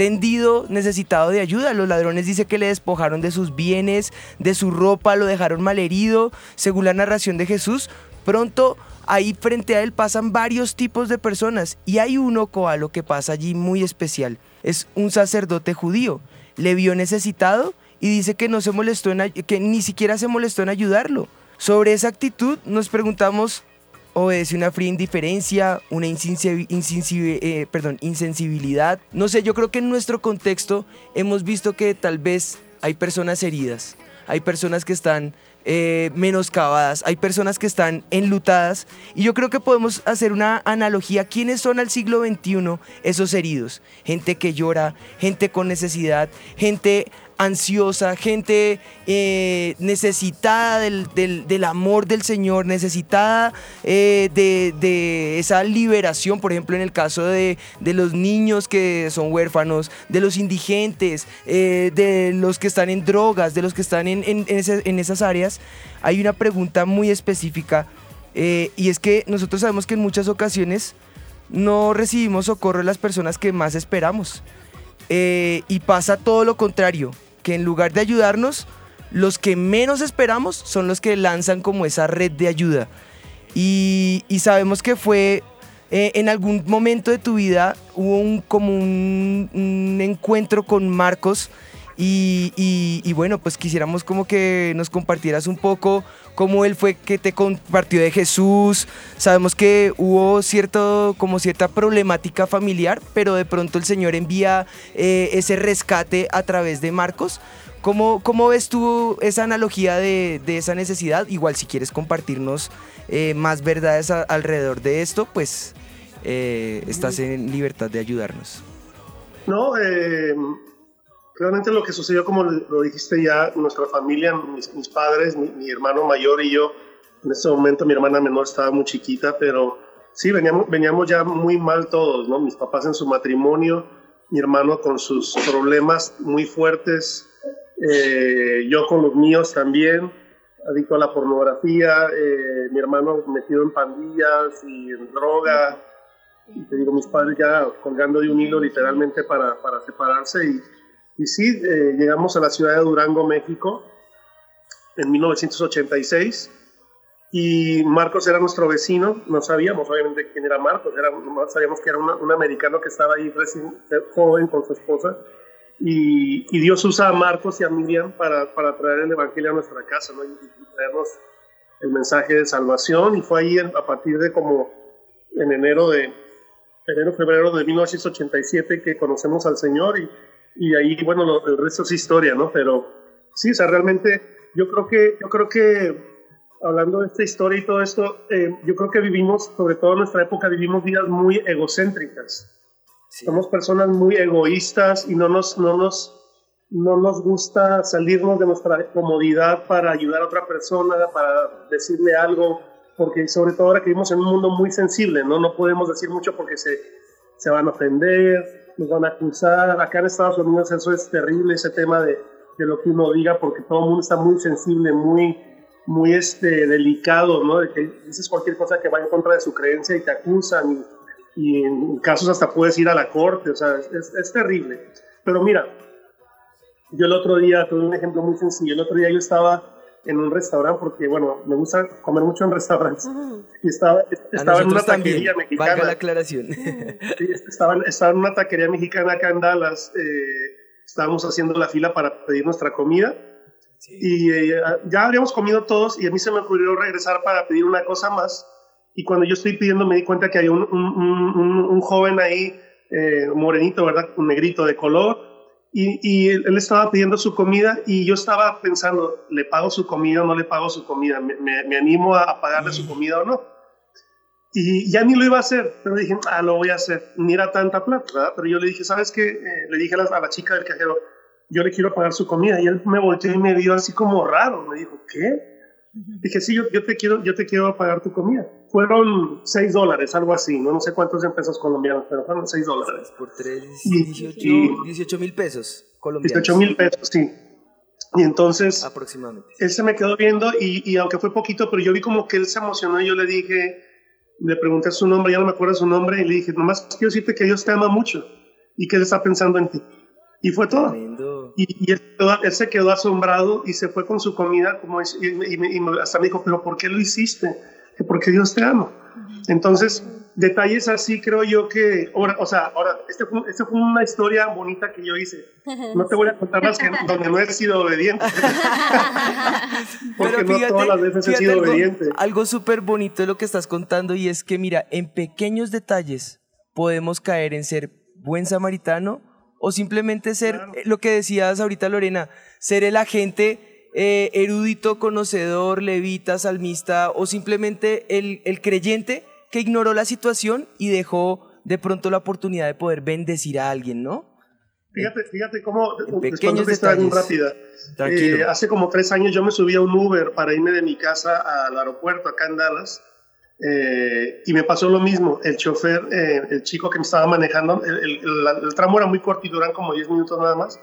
tendido, necesitado de ayuda. Los ladrones dice que le despojaron de sus bienes, de su ropa, lo dejaron malherido. Según la narración de Jesús, pronto ahí frente a él pasan varios tipos de personas y hay uno, Coalo, que pasa allí muy especial. Es un sacerdote judío. Le vio necesitado y dice que no se molestó en, que ni siquiera se molestó en ayudarlo. Sobre esa actitud nos preguntamos obedece una fría indiferencia, una eh, insensibilidad. No sé, yo creo que en nuestro contexto hemos visto que tal vez hay personas heridas, hay personas que están eh, menoscabadas, hay personas que están enlutadas y yo creo que podemos hacer una analogía. ¿Quiénes son al siglo XXI esos heridos? Gente que llora, gente con necesidad, gente ansiosa, gente eh, necesitada del, del- amor del Señor, necesitada eh, de, de esa liberación, por ejemplo, en el caso de, de los niños que son huérfanos, de los indigentes, eh, de los que están en drogas, de los que están en, en- en en esas áreas, hay una pregunta muy específica y es que nosotros sabemos que en muchas ocasiones no recibimos socorro de las personas que más esperamos. Y pasa todo lo contrario, que en lugar de ayudarnos, los que menos esperamos son los que lanzan como esa red de ayuda. Y, sabemos que fue eh, en algún momento de tu vida hubo un, como un, encuentro con Marcos y, y- y bueno, pues quisiéramos como que nos compartieras un poco cómo él fue que te compartió de Jesús. Sabemos que hubo cierto, como cierta problemática familiar, pero de pronto el Señor envía eh, ese rescate a través de Marcos. ¿Cómo, cómo ves tú esa analogía de, de esa necesidad? Igual si quieres compartirnos eh, más verdades alrededor de esto, pues eh, estás en libertad de ayudarnos. No, eh, realmente lo que sucedió, como lo dijiste ya, nuestra familia, mis, mis padres, mi, mi hermano mayor y yo, en ese momento mi hermana menor estaba muy chiquita, pero sí, veníamos, veníamos ya muy mal todos, ¿no? Mis papás en su matrimonio, mi hermano con sus problemas muy fuertes, eh, yo con los míos también, adicto a la pornografía, eh, mi hermano metido en pandillas y en droga, y te digo, mis padres ya colgando de un hilo literalmente para, para separarse. Y, y sí, eh, llegamos a la ciudad de Durango, México, en 1986. Y Marcos era nuestro vecino, no sabíamos obviamente quién era Marcos, era, sabíamos que era una- un americano que estaba ahí recién joven con su esposa. Y, y Dios usa a Marcos y a Miriam para, para traer el Evangelio a nuestra casa ¿no? y, y traernos el mensaje de salvación. Y fue ahí en- a partir de como en enero de, enero, febrero de 1987 que conocemos al Señor y, y ahí, bueno, lo- el resto es historia, ¿no? Pero sí, o sea, realmente yo creo que, yo creo que hablando de esta historia y todo esto, eh, yo creo que vivimos, sobre todo en nuestra época, vivimos vidas muy egocéntricas. Somos personas muy egoístas y no nos, no nos, no nos gusta salirnos de nuestra comodidad para ayudar a otra persona, para decirle algo, porque sobre todo ahora que vivimos en un mundo muy sensible, ¿no? No podemos decir mucho porque se, se van a ofender, nos van a acusar. Acá en Estados Unidos eso es terrible, ese tema de, de lo que uno diga, porque todo el mundo está muy sensible, muy, muy este, delicado, ¿no? De que dices cualquier cosa que va en contra de su creencia y te acusan y, y en casos hasta puedes ir a la corte, o sea, es- es terrible. Pero mira, yo el otro día, tuve un ejemplo muy sencillo, el otro día yo estaba en un restaurante, porque bueno, me gusta comer mucho en restaurantes, y estaba, A estaba en una nosotros también, taquería valga mexicana. la aclaración. Sí, estaba, estaba en una taquería mexicana acá en Dallas. eh, estábamos haciendo la fila para pedir nuestra comida. Y eh, ya habíamos comido todos y a mí se me ocurrió regresar para pedir una cosa más. Y cuando yo estoy pidiendo me di cuenta que hay un, un- un- un- un joven ahí, eh, morenito, ¿verdad? Un negrito de color. Y, y él, él estaba pidiendo su comida y yo estaba pensando, ¿le pago su comida o no le pago su comida? ¿Me, me- me animo a, pagarle su comida o no? Y ya ni lo iba a hacer, pero dije, ah, lo voy a hacer. Ni era tanta plata, ¿verdad? Pero yo le dije, ¿sabes qué? Eh, le dije a la, a la chica del cajero, yo le quiero pagar su comida. Y él me volteó y me vio así como raro. Me dijo, ¿qué? Dije, sí, yo, yo, te quiero, yo te quiero pagar tu comida. Fueron 6 dólares, algo así. No, no sé cuántos en pesos colombianos, pero fueron 6 dólares. Por 3, Y- 18 y- 18 mil pesos colombianos. 18 mil pesos, sí. Y entonces Aproximadamente. él se me quedó viendo y, y aunque fue poquito, pero yo vi como que él se emocionó y yo le dije, le pregunté su nombre, ya no me acuerdo su nombre, y le dije, nomás quiero decirte que Dios te ama mucho y que Él está pensando en ti. Y fue todo. Tremendo. Y, y él, él se quedó asombrado y se fue con su comida como es- y, y hasta me dijo, pero ¿por qué lo hiciste? Que porque Dios te ama. Entonces, detalles así creo yo que, ahora, o sea, ahora, este fue, este fue una historia bonita que yo hice. No te voy a contar las que donde no he sido obediente. Porque no todas las veces he fíjate sido algo, obediente. Algo súper bonito de lo que estás contando y es que, mira, en pequeños detalles podemos caer en ser buen samaritano o simplemente ser eh, lo que decías ahorita Lorena, ser el agente eh, erudito, conocedor, levita, salmista o simplemente el, el creyente que ignoró la situación y dejó de pronto la oportunidad de poder bendecir a alguien, ¿no? Fíjate, fíjate cómo, pequeños después de detalles. rápida. Tranquilo. Eh, hace como tres años yo me subí a un Uber para irme de mi casa al aeropuerto acá en Dallas eh, y me pasó lo mismo. El chofer, eh, el chico que me estaba manejando, el, el- el- el tramo era muy corto y duran como 10 minutos nada más.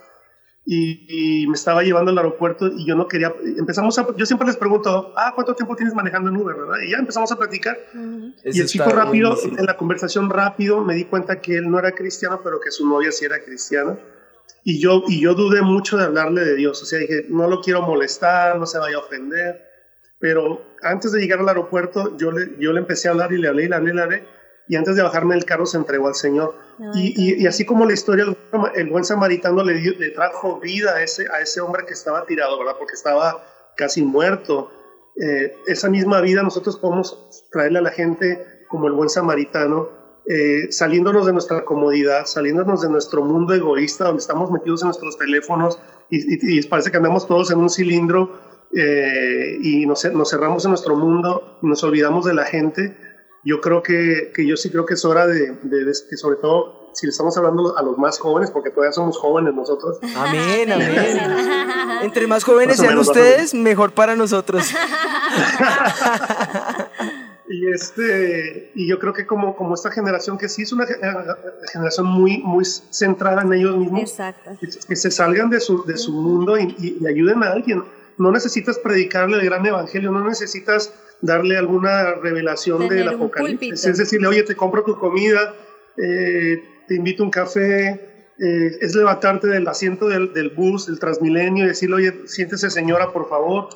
Y, y me estaba llevando al aeropuerto y yo no quería. Empezamos a. Yo siempre les pregunto, ah, ¿cuánto tiempo tienes manejando en Uber, verdad? Y ya empezamos a platicar. Y Eso el chico rápido, buenísimo. en la conversación rápido, me di cuenta que él no era cristiano, pero que su novia sí era cristiana. Y yo, y yo dudé mucho de hablarle de Dios. O sea, dije, no lo quiero molestar, no se vaya a ofender. Pero antes de llegar al aeropuerto, yo le, yo le empecé a hablar y le hablé y le hablé y le hablé. Y antes de bajarme del carro se entregó al Señor. Y, y- y así como la historia, del- el buen samaritano le, dio- le trajo vida a ese, a ese hombre que estaba tirado, ¿verdad? Porque estaba casi muerto. Eh, esa misma vida nosotros podemos traerle a la gente como el buen samaritano, eh, saliéndonos de nuestra comodidad, saliéndonos de nuestro mundo egoísta, donde estamos metidos en nuestros teléfonos y, y- parece que andamos todos en un cilindro eh, y nos, nos cerramos en nuestro mundo y nos olvidamos de la gente. Yo creo que, que yo sí creo que es hora de, de- de- que sobre todo si le estamos hablando a los más jóvenes, porque todavía somos jóvenes nosotros, Amén, amén. Entre más jóvenes Más sean menos, ustedes, mejor para nosotros. Y, este, y yo creo que como, como esta generación, que sí es una ge- generación muy, muy centrada en ellos mismos, Exacto. que, que se salgan de su, de su mundo y, y- y ayuden a alguien. No necesitas predicarle el gran evangelio, no necesitas darle alguna revelación del apocalipsis. Es decirle, oye, te compro tu comida, eh, te invito a un café, eh, es levantarte del asiento del, del bus, del Transmilenio y decirle, oye, siéntese señora, por favor.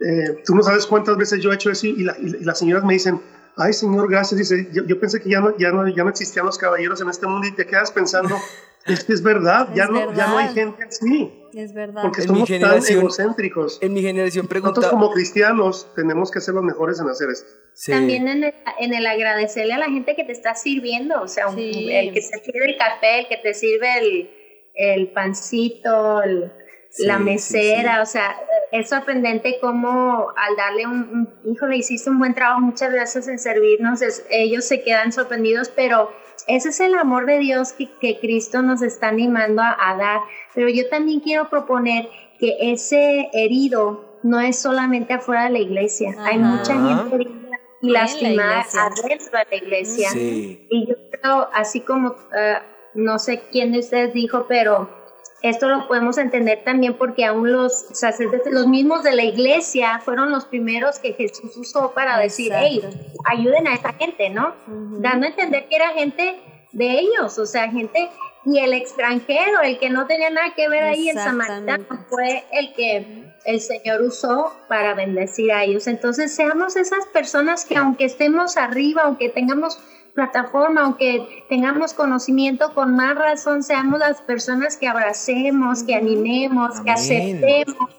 Eh, tú no sabes cuántas veces yo he hecho eso y, la- y las señoras me dicen, ay señor, gracias. Dice, yo, yo pensé que ya no, ya, no, ya no existían los caballeros en este mundo y te quedas pensando, es que es verdad, ya, Es no, ya no hay gente así, Es verdad. porque En somos tan egocéntricos. En mi generación Nosotros pregunta. como cristianos tenemos que ser los mejores en hacer esto. Sí. También en el, en el agradecerle a la gente que te está sirviendo, o sea, un- el que te sirve el café, el que te sirve el, el pancito, el- Sí, la sí, mesera, o sea, es sorprendente cómo al darle un, un híjole, hiciste un buen trabajo, muchas gracias en servirnos, es- ellos se quedan sorprendidos, pero ese es el amor de Dios que, que Cristo nos está animando a, a dar. Pero yo también quiero proponer que ese herido no es solamente afuera de la iglesia, hay mucha gente herida y la lastimada iglesia. adentro de la iglesia. Sí. Y yo creo, así como, eh, no sé quién de ustedes dijo, pero esto lo podemos entender también porque aún los sacerdotes, los mismos de la iglesia, fueron los primeros que Jesús usó para decir, hey, ayuden a esta gente, ¿no? Dando a entender que era gente de ellos, o sea, gente, y el extranjero, el que no tenía nada que ver ahí, el samaritano, fue el que el Señor usó para bendecir a ellos. Entonces, seamos esas personas que aunque estemos arriba, aunque tengamos plataforma, aunque tengamos conocimiento, con más razón seamos las personas que abracemos, que animemos, que aceptemos,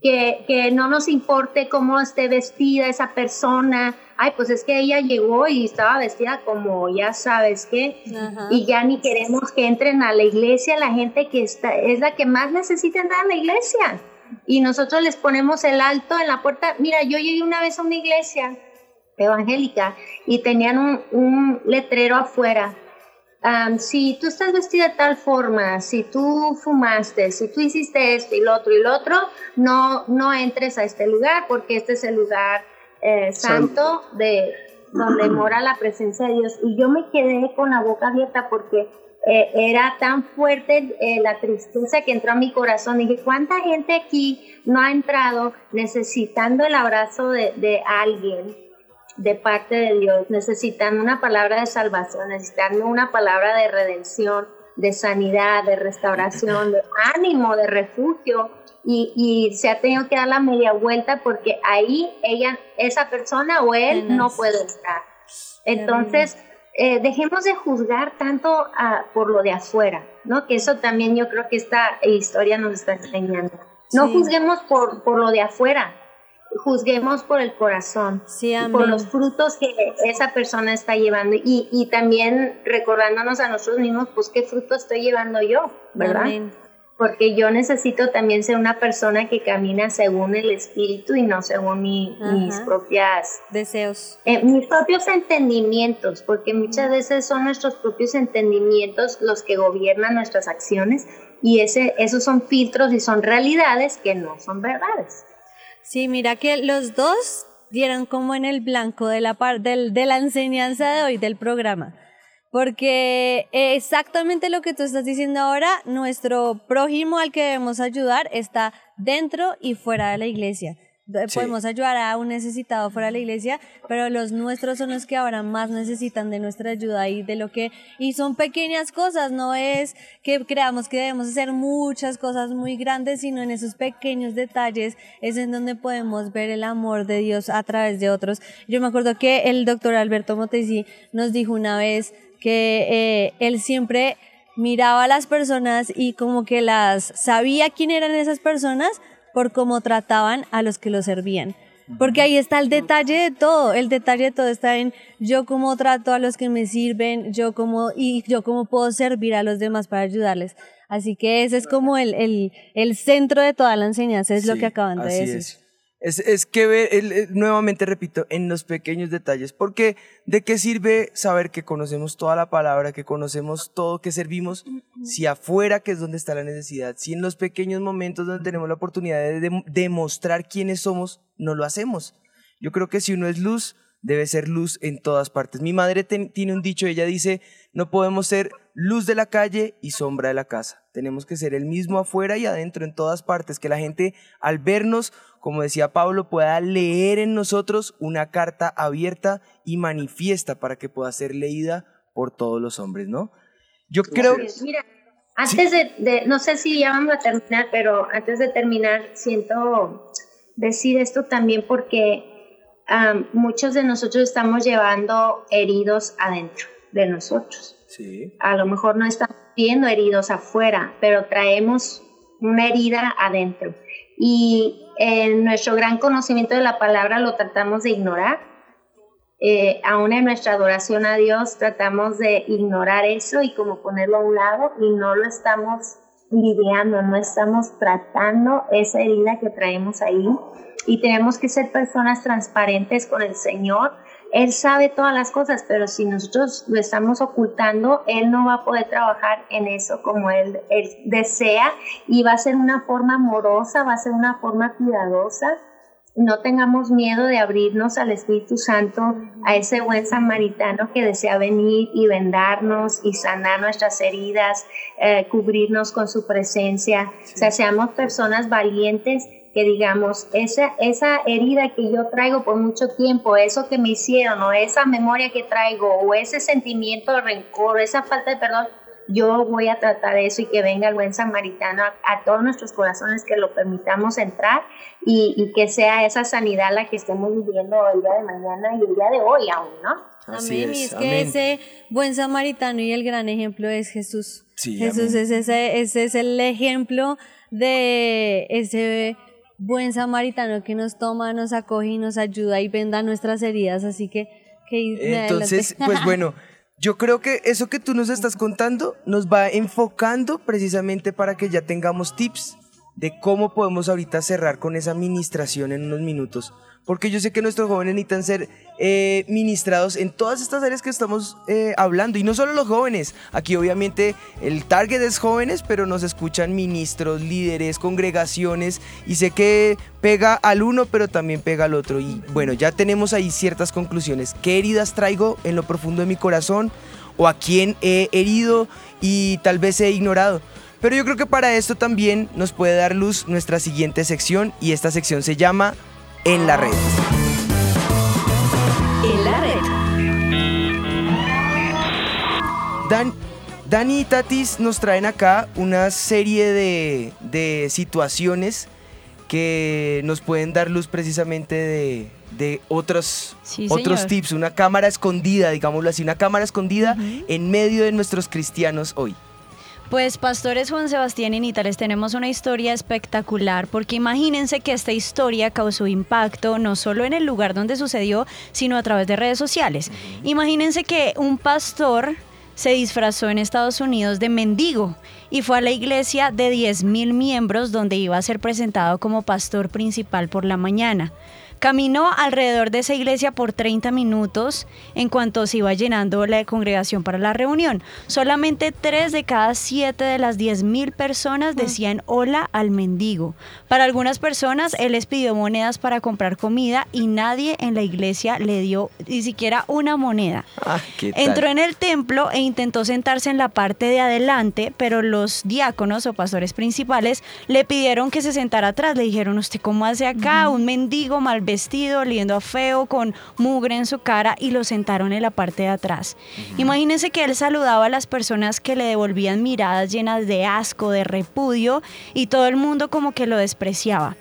que, que no nos importe cómo esté vestida esa persona. Ay, pues es que ella llegó y estaba vestida como ya sabes qué. Ajá. Y ya ni queremos que entren a la iglesia la gente que está, es la que más necesita entrar a la iglesia. Y nosotros les ponemos el alto en la puerta. Mira, yo llegué una vez a una iglesia evangélica y tenían un, un letrero afuera. Am, si tú estás vestida de tal forma, si tú fumaste, si tú hiciste esto y lo otro y lo otro, no, no entres a este lugar porque este es el lugar eh, santo de donde mora la presencia de Dios. Y yo me quedé con la boca abierta porque eh, era tan fuerte eh, la tristeza que entró a mi corazón. Dije, ¿cuánta gente aquí no ha entrado necesitando el abrazo de, de alguien? De parte de Dios, necesitan una palabra de salvación, necesitan una palabra de redención, de sanidad, de restauración, de ánimo, de refugio. Y, y se ha tenido que dar la media vuelta porque ahí ella, esa persona o él no puede estar. Entonces, eh, dejemos de juzgar tanto por lo de afuera, ¿no? Que eso también yo creo que esta historia nos está enseñando. No Sí. juzguemos por, por lo de afuera, juzguemos por el corazón, Sí, por los frutos que esa persona está llevando y, y también recordándonos a nosotros mismos, pues qué fruto estoy llevando yo, ¿verdad? Amén. Porque yo necesito también ser una persona que camina según el espíritu y no según mi- mis propias Deseos. eh, mis propios entendimientos, porque muchas veces son nuestros propios entendimientos los que gobiernan nuestras acciones y ese, esos son filtros y son realidades que no son verdades. Sí, mira que los dos dieron como en el blanco de la, par- del- de la enseñanza de hoy del programa. Porque exactamente lo que tú estás diciendo ahora, nuestro prójimo al que debemos ayudar está dentro y fuera de la iglesia. Sí. Podemos ayudar a un necesitado fuera de la iglesia, pero los nuestros son los que ahora más necesitan de nuestra ayuda y de lo que y son pequeñas cosas, no es que creamos que debemos hacer muchas cosas muy grandes, sino en esos pequeños detalles es en donde podemos ver el amor de Dios a través de otros. Yo me acuerdo que el doctor Alberto Motesi nos dijo una vez que eh, él siempre miraba a las personas y como que las sabía quién eran esas personas por cómo trataban a los que lo servían. Porque ahí está el detalle de todo, el detalle de todo está en yo cómo trato a los que me sirven, yo cómo, y yo cómo puedo servir a los demás para ayudarles. Así que ese es como el, el, el centro de toda la enseñanza, es lo que acaban de decir. Es. Es, es que ver, el- nuevamente repito, en los pequeños detalles, porque ¿de qué sirve saber que conocemos toda la palabra, que conocemos todo, que servimos, si afuera, que es donde está la necesidad, si en los pequeños momentos donde tenemos la oportunidad de dem- demostrar quiénes somos, no lo hacemos? Yo creo que si uno es luz, debe ser luz en todas partes. Mi madre ten- tiene un dicho, ella dice, no podemos ser luz de la calle y sombra de la casa. Tenemos que ser el mismo afuera y adentro, en todas partes, que la gente al vernos, como decía Pablo, pueda leer en nosotros una carta abierta y manifiesta para que pueda ser leída por todos los hombres, ¿no? Yo creo... Mira, antes de, de- no sé si ya vamos a terminar, pero antes de terminar, siento decir esto también porque am, muchos de nosotros estamos llevando heridos adentro de nosotros. Sí. A lo mejor no estamos viendo heridos afuera, pero traemos una herida adentro. Y en nuestro gran conocimiento de la palabra lo tratamos de ignorar. Eh, aún en nuestra adoración a Dios tratamos de ignorar eso y como ponerlo a un lado y no lo estamos lidiando, no estamos tratando esa herida que traemos ahí y tenemos que ser personas transparentes con el Señor. Él sabe todas las cosas, pero si nosotros lo estamos ocultando, Él no va a poder trabajar en eso como Él, él desea y va a ser una forma amorosa, va a ser una forma cuidadosa no tengamos miedo de abrirnos al Espíritu Santo, a ese buen samaritano que desea venir y vendarnos y sanar nuestras heridas, eh, cubrirnos con su presencia. O sea, seamos personas valientes que digamos, esa, esa herida que yo traigo por mucho tiempo, eso que me hicieron, o esa memoria que traigo, o ese sentimiento de rencor, o esa falta de perdón, yo voy a tratar eso y que venga el buen samaritano a, a todos nuestros corazones, que lo permitamos entrar y, y, que sea esa sanidad la que estemos viviendo el día de mañana y el día de hoy aún, ¿no? Así amén. es, y es amén. que ese buen samaritano y el gran ejemplo es Jesús. Sí, Jesús amén. es ese, ese es el ejemplo de ese buen samaritano que nos toma, nos acoge y nos ayuda y venda nuestras heridas. Así que, que Entonces, pues bueno, yo creo que eso que tú nos estás contando nos va enfocando precisamente para que ya tengamos tips de cómo podemos ahorita cerrar con esa administración en unos minutos. Porque yo sé que nuestros jóvenes necesitan ser eh, ministrados en todas estas áreas que estamos eh, hablando. Y no solo los jóvenes. Aquí obviamente el target es jóvenes, pero nos escuchan ministros, líderes, congregaciones. Y sé que pega al uno, pero también pega al otro. Y bueno, ya tenemos ahí ciertas conclusiones. ¿Qué heridas traigo en lo profundo de mi corazón? ¿O a quién he herido y tal vez he ignorado? Pero yo creo que para esto también nos puede dar luz nuestra siguiente sección y esta sección se llama En la red. En la red. Dan, Dani y Tatis nos traen acá una serie de, de situaciones que nos pueden dar luz precisamente de, de otros, Sí, otros tips, una cámara escondida, digámoslo así, una cámara escondida en medio de nuestros cristianos hoy. Pues pastores Juan Sebastián y Nita, les tenemos una historia espectacular porque imagínense que esta historia causó impacto no solo en el lugar donde sucedió, sino a través de redes sociales. Imagínense que un pastor se disfrazó en Estados Unidos de mendigo y fue a la iglesia de 10.000 miembros donde iba a ser presentado como pastor principal por la mañana. Caminó alrededor de esa iglesia por 30 minutos en cuanto se iba llenando la congregación para la reunión. Solamente 3 de cada 7 de las 10.000 personas decían hola al mendigo. Para algunas personas él les pidió monedas para comprar comida y nadie en la iglesia le dio ni siquiera una moneda. Ah. Entró en el templo e intentó sentarse en la parte de adelante, pero los diáconos o pastores principales le pidieron que se sentara atrás. Le dijeron, ¿usted cómo hace acá? Un mendigo mal vestido, oliendo a feo, con mugre en su cara, y lo sentaron en la parte de atrás. Imagínense que él saludaba a las personas que le devolvían miradas llenas de asco, de repudio, y todo el mundo como que lo despreciaba.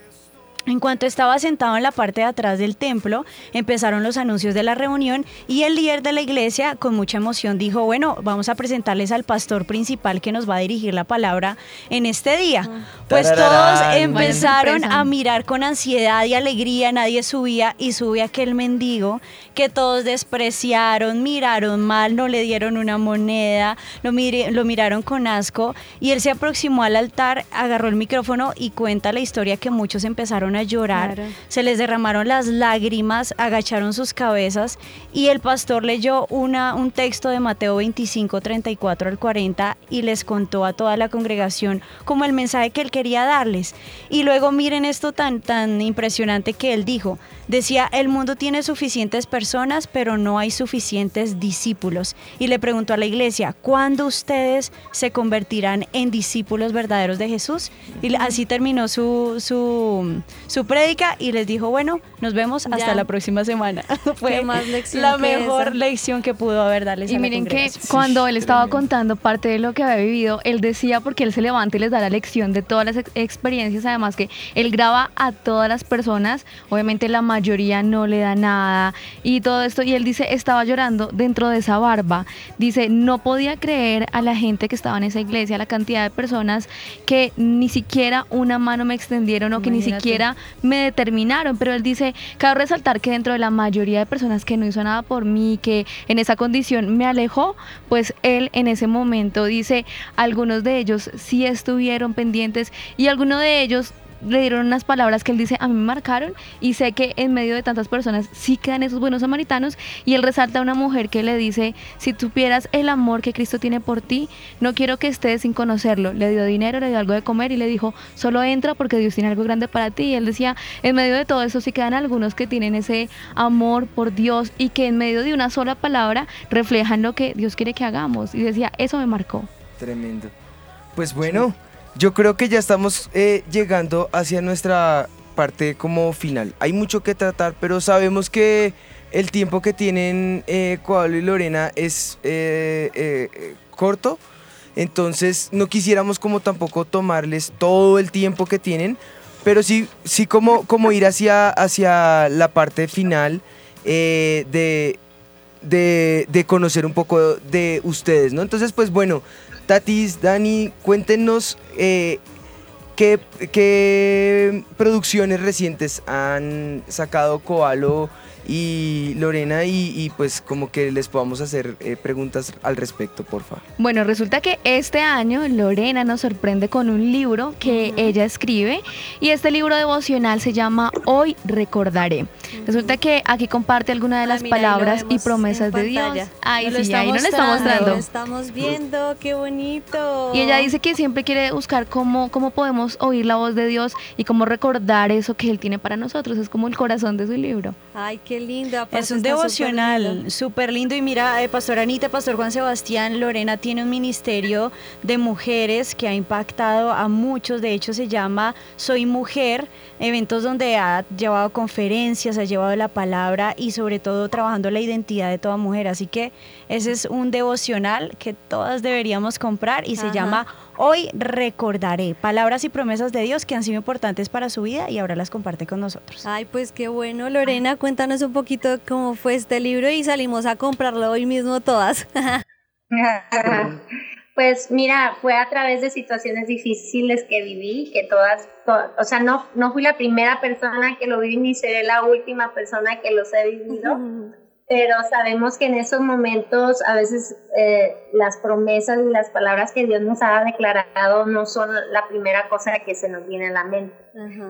En cuanto estaba sentado en la parte de atrás del templo, empezaron los anuncios de la reunión y el líder de la iglesia, con mucha emoción, dijo, bueno, vamos a presentarles al pastor principal que nos va a dirigir la palabra en este día. Pues todos empezaron a mirar con ansiedad y alegría, nadie subía y sube aquel mendigo que todos despreciaron, miraron mal, no le dieron una moneda, lo, lo miraron con asco y él se aproximó al altar, agarró el micrófono y cuenta la historia que muchos empezaron a llorar, Claro. se les derramaron las lágrimas, agacharon sus cabezas y el pastor leyó una, un texto de Mateo 25, 34 al 40 y les contó a toda la congregación como el mensaje que él quería darles. Y luego miren esto tan, tan impresionante que él dijo. Decía, el mundo tiene suficientes personas, pero no hay suficientes discípulos. Y le preguntó a la iglesia, ¿cuándo ustedes se convertirán en discípulos verdaderos de Jesús? Y así terminó su, su, su prédica y les dijo, bueno, nos vemos hasta Ya. la próxima semana. Fue ¿Qué más lección la mejor esa? lección que pudo haber darles Y a la miren que cuando él estaba contando parte de lo que había vivido, él decía, porque él se levanta y les da la lección de todas las ex- experiencias, además que él graba a todas las personas, obviamente la mayoría no le da nada y todo esto, y él dice, estaba llorando dentro de esa barba, dice, no podía creer a la gente que estaba en esa iglesia, la cantidad de personas que ni siquiera una mano me extendieron o que ni siquiera me determinaron, pero él dice, cabe resaltar que dentro de la mayoría de personas que no hizo nada por mí, que en esa condición me alejó, pues él en ese momento dice, algunos de ellos sí estuvieron pendientes y algunos de ellos le dieron unas palabras que él dice, a mí me marcaron y sé que en medio de tantas personas sí quedan esos buenos samaritanos y él resalta a una mujer que le dice, si supieras el amor que Cristo tiene por ti, no quiero que estés sin conocerlo. Le dio dinero, le dio algo de comer y le dijo, solo entra porque Dios tiene algo grande para ti. Y él decía, en medio de todo eso sí quedan algunos que tienen ese amor por Dios y que en medio de una sola palabra reflejan lo que Dios quiere que hagamos. Y decía, eso me marcó. Tremendo. Pues bueno, yo creo que ya estamos eh, llegando hacia nuestra parte como final. Hay mucho que tratar, pero sabemos que el tiempo que tienen eh, Coablo y Lorena es eh, eh, corto. Entonces no quisiéramos como tampoco tomarles todo el tiempo que tienen, pero sí, sí como, como ir hacia, hacia la parte final eh, de, de, de conocer un poco de ustedes, ¿no? Entonces, pues bueno, Tatis, Dani, cuéntenos eh, qué, qué producciones recientes han sacado Coalo y Lorena y, y, pues como que les podamos hacer eh, preguntas al respecto, porfa. Bueno, resulta que este año Lorena nos sorprende con un libro que ella escribe y este libro devocional se llama Hoy recordaré. Resulta que aquí comparte algunas de las mira, lo palabras y promesas de. Dios. Ay, lo sí, está ahí no le está mostrando. Lo estamos viendo, qué bonito. Y ella dice que siempre quiere buscar cómo, cómo podemos oír la voz de Dios y cómo recordar eso que Él tiene para nosotros. Es como el corazón de su libro. Ay, qué lindo. aparte Es un súper devocional lindo. súper lindo y mira, eh, Pastor Anita, Pastor Juan Sebastián, Lorena tiene un ministerio de mujeres que ha impactado a muchos, de hecho se llama Soy Mujer, eventos donde ha llevado conferencias, ha llevado la palabra y sobre todo trabajando la identidad de toda mujer, así que ese es un devocional que todas deberíamos comprar y se llama Hoy recordaré, palabras y promesas de Dios que han sido importantes para su vida y ahora las comparte con nosotros. Ay, pues qué bueno, Lorena, cuéntanos un poquito cómo fue este libro y salimos a comprarlo hoy mismo todas. Pues mira, fue a través de situaciones difíciles que viví, que todas, to- o sea, no, no fui la primera persona que lo viví ni seré la última persona que los he vivido, pero sabemos que en esos momentos a veces eh, las promesas y las palabras que Dios nos ha declarado no son la primera cosa que se nos viene a la mente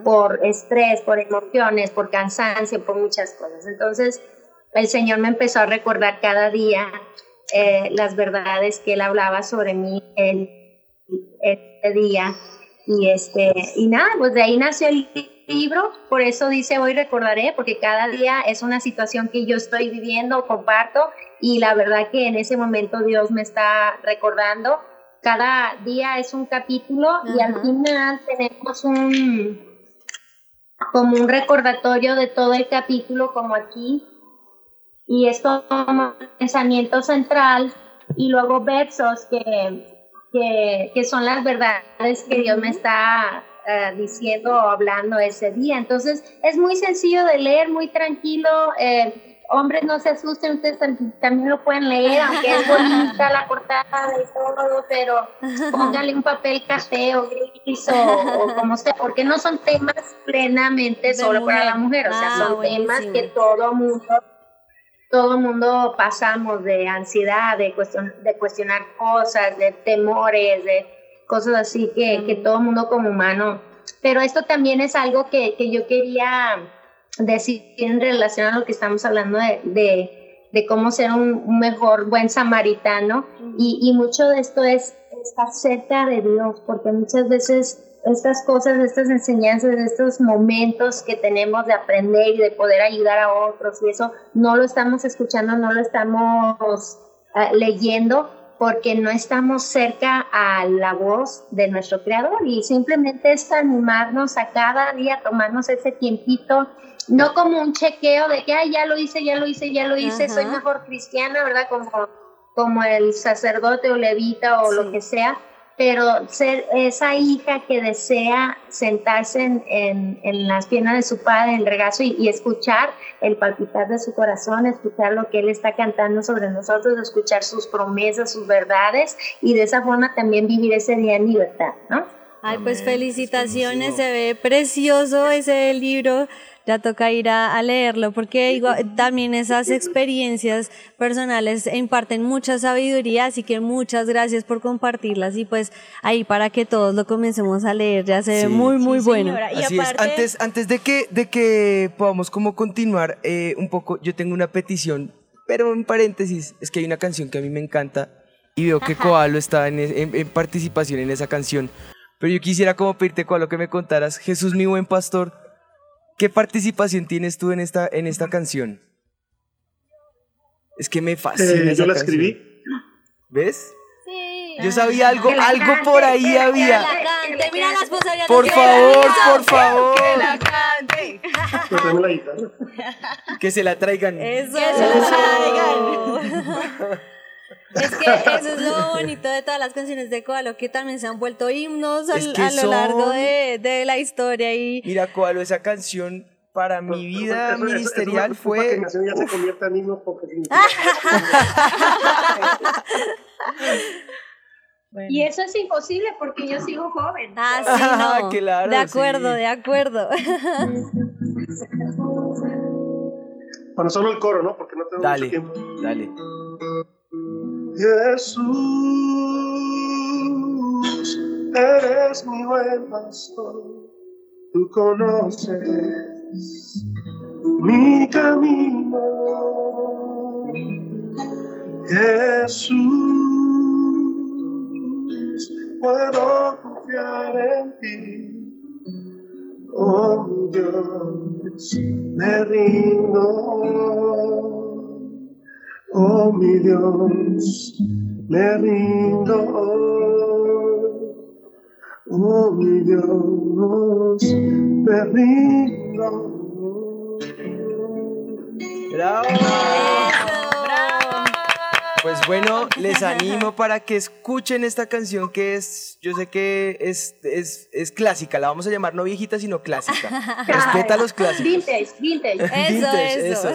por estrés, por emociones, por cansancio, por muchas cosas. Entonces, el Señor me empezó a recordar cada día eh, las verdades que Él hablaba sobre mí el, este día. Y, este, y nada, pues de ahí nació el libro, por eso dice hoy recordaré, porque cada día es una situación que yo estoy viviendo, comparto, y la verdad que en ese momento Dios me está recordando. Cada día es un capítulo y al final tenemos un como un recordatorio de todo el capítulo como aquí y esto como pensamiento central y luego versos que, que, que son las verdades que Dios me está eh, diciendo o hablando ese día. Entonces es muy sencillo de leer, muy tranquilo. eh, hombres, no se asusten, ustedes tam- también lo pueden leer, aunque es bonita la portada y todo, pero póngale un papel café o gris o, o como sea, porque no son temas plenamente solo para la mujer. o sea, Ah, son temas que todo mundo todo mundo pasamos de ansiedad, de, cuestion- de cuestionar cosas, de temores, de cosas así que, que todo mundo como humano. Pero esto también es algo que, que yo quería decir en relación a lo que estamos hablando de, de, de cómo ser un, un mejor buen samaritano. Y, y mucho de esto es estar cerca de Dios, porque muchas veces estas cosas, estas enseñanzas, estos momentos que tenemos de aprender y de poder ayudar a otros y eso no lo estamos escuchando, no lo estamos ah, leyendo porque no estamos cerca a la voz de nuestro creador y simplemente es animarnos a cada día, tomarnos ese tiempito, no como un chequeo de que Ay, ya lo hice, ya lo hice, ya lo hice, soy mejor cristiana, ¿verdad? Como, como el sacerdote o levita o lo que sea, pero ser esa hija que desea sentarse en, en- en las piernas de su padre, en el regazo, y, y escuchar el palpitar de su corazón, escuchar lo que él está cantando sobre nosotros, escuchar sus promesas, sus verdades, y de esa forma también vivir ese día en libertad, ¿no? Ay, pues felicitaciones, se ve precioso ese libro. Ya toca ir a, a leerlo porque igual- también esas experiencias personales imparten mucha sabiduría, así que muchas gracias por compartirlas y pues ahí para que todos lo comencemos a leer, ya se ve Sí. muy muy Sí, bueno. señora. Y Así aparte- es. Antes, antes de que, de que podamos como continuar eh, un poco, yo tengo una petición, pero en paréntesis, es que hay una canción que a mí me encanta y veo que Coalo está en, en- en participación en esa canción. Pero yo quisiera como pedirte, Coalo, que me contaras, Jesús mi buen pastor, ¿qué participación tienes tú en esta, en esta canción? Es que me fascina. Eh, esa yo la canción. escribí. ¿Ves? Sí. Yo sabía algo, Que la algo cante, por ahí que la había. cante. Cante, mira la esposa ya Por favor, por favor. Tráeme la guitarra. Que se la traigan. Eso. Que se la Es que eso es lo bonito de todas las canciones de Koalo, que también se han vuelto himnos al- Es que a lo largo de, de la historia y Mira, Coalo, esa canción para mi vida Eso- eso- eso- ministerial eso- que fue. canción ya se convierta en himno porque Y eso es imposible porque yo sigo joven. Ah, sí, no. claro, de acuerdo, sí. de acuerdo. Bueno, solo el coro, ¿no? Porque no tengo Dale, mucho tiempo. dale. Jesús, eres mi buen pastor, tú conoces mi camino. Jesús, puedo confiar en ti. Oh Dios, me rindo. Oh mi Dios, me rindo. Oh mi Dios, me rindo. Pues bueno, les animo para que escuchen esta canción que es, yo sé que es, es, es clásica, la vamos a llamar no viejita, sino clásica. Respeta los clásicos. Vintage, vintage. Eso, Vintage, eso.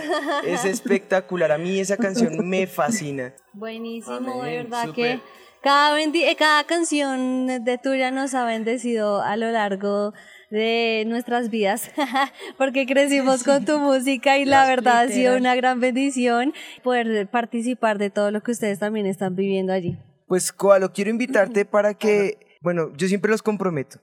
Es espectacular. A mí esa canción me fascina. Buenísimo, Amén, de verdad que Cada, eh, cada canción de tuya nos ha bendecido a lo largo de nuestras vidas, porque crecimos con tu música y la verdad ha sido una gran bendición poder participar de todo lo que ustedes también están viviendo allí. Pues, Koalo, quiero invitarte para que, bueno, yo siempre los comprometo,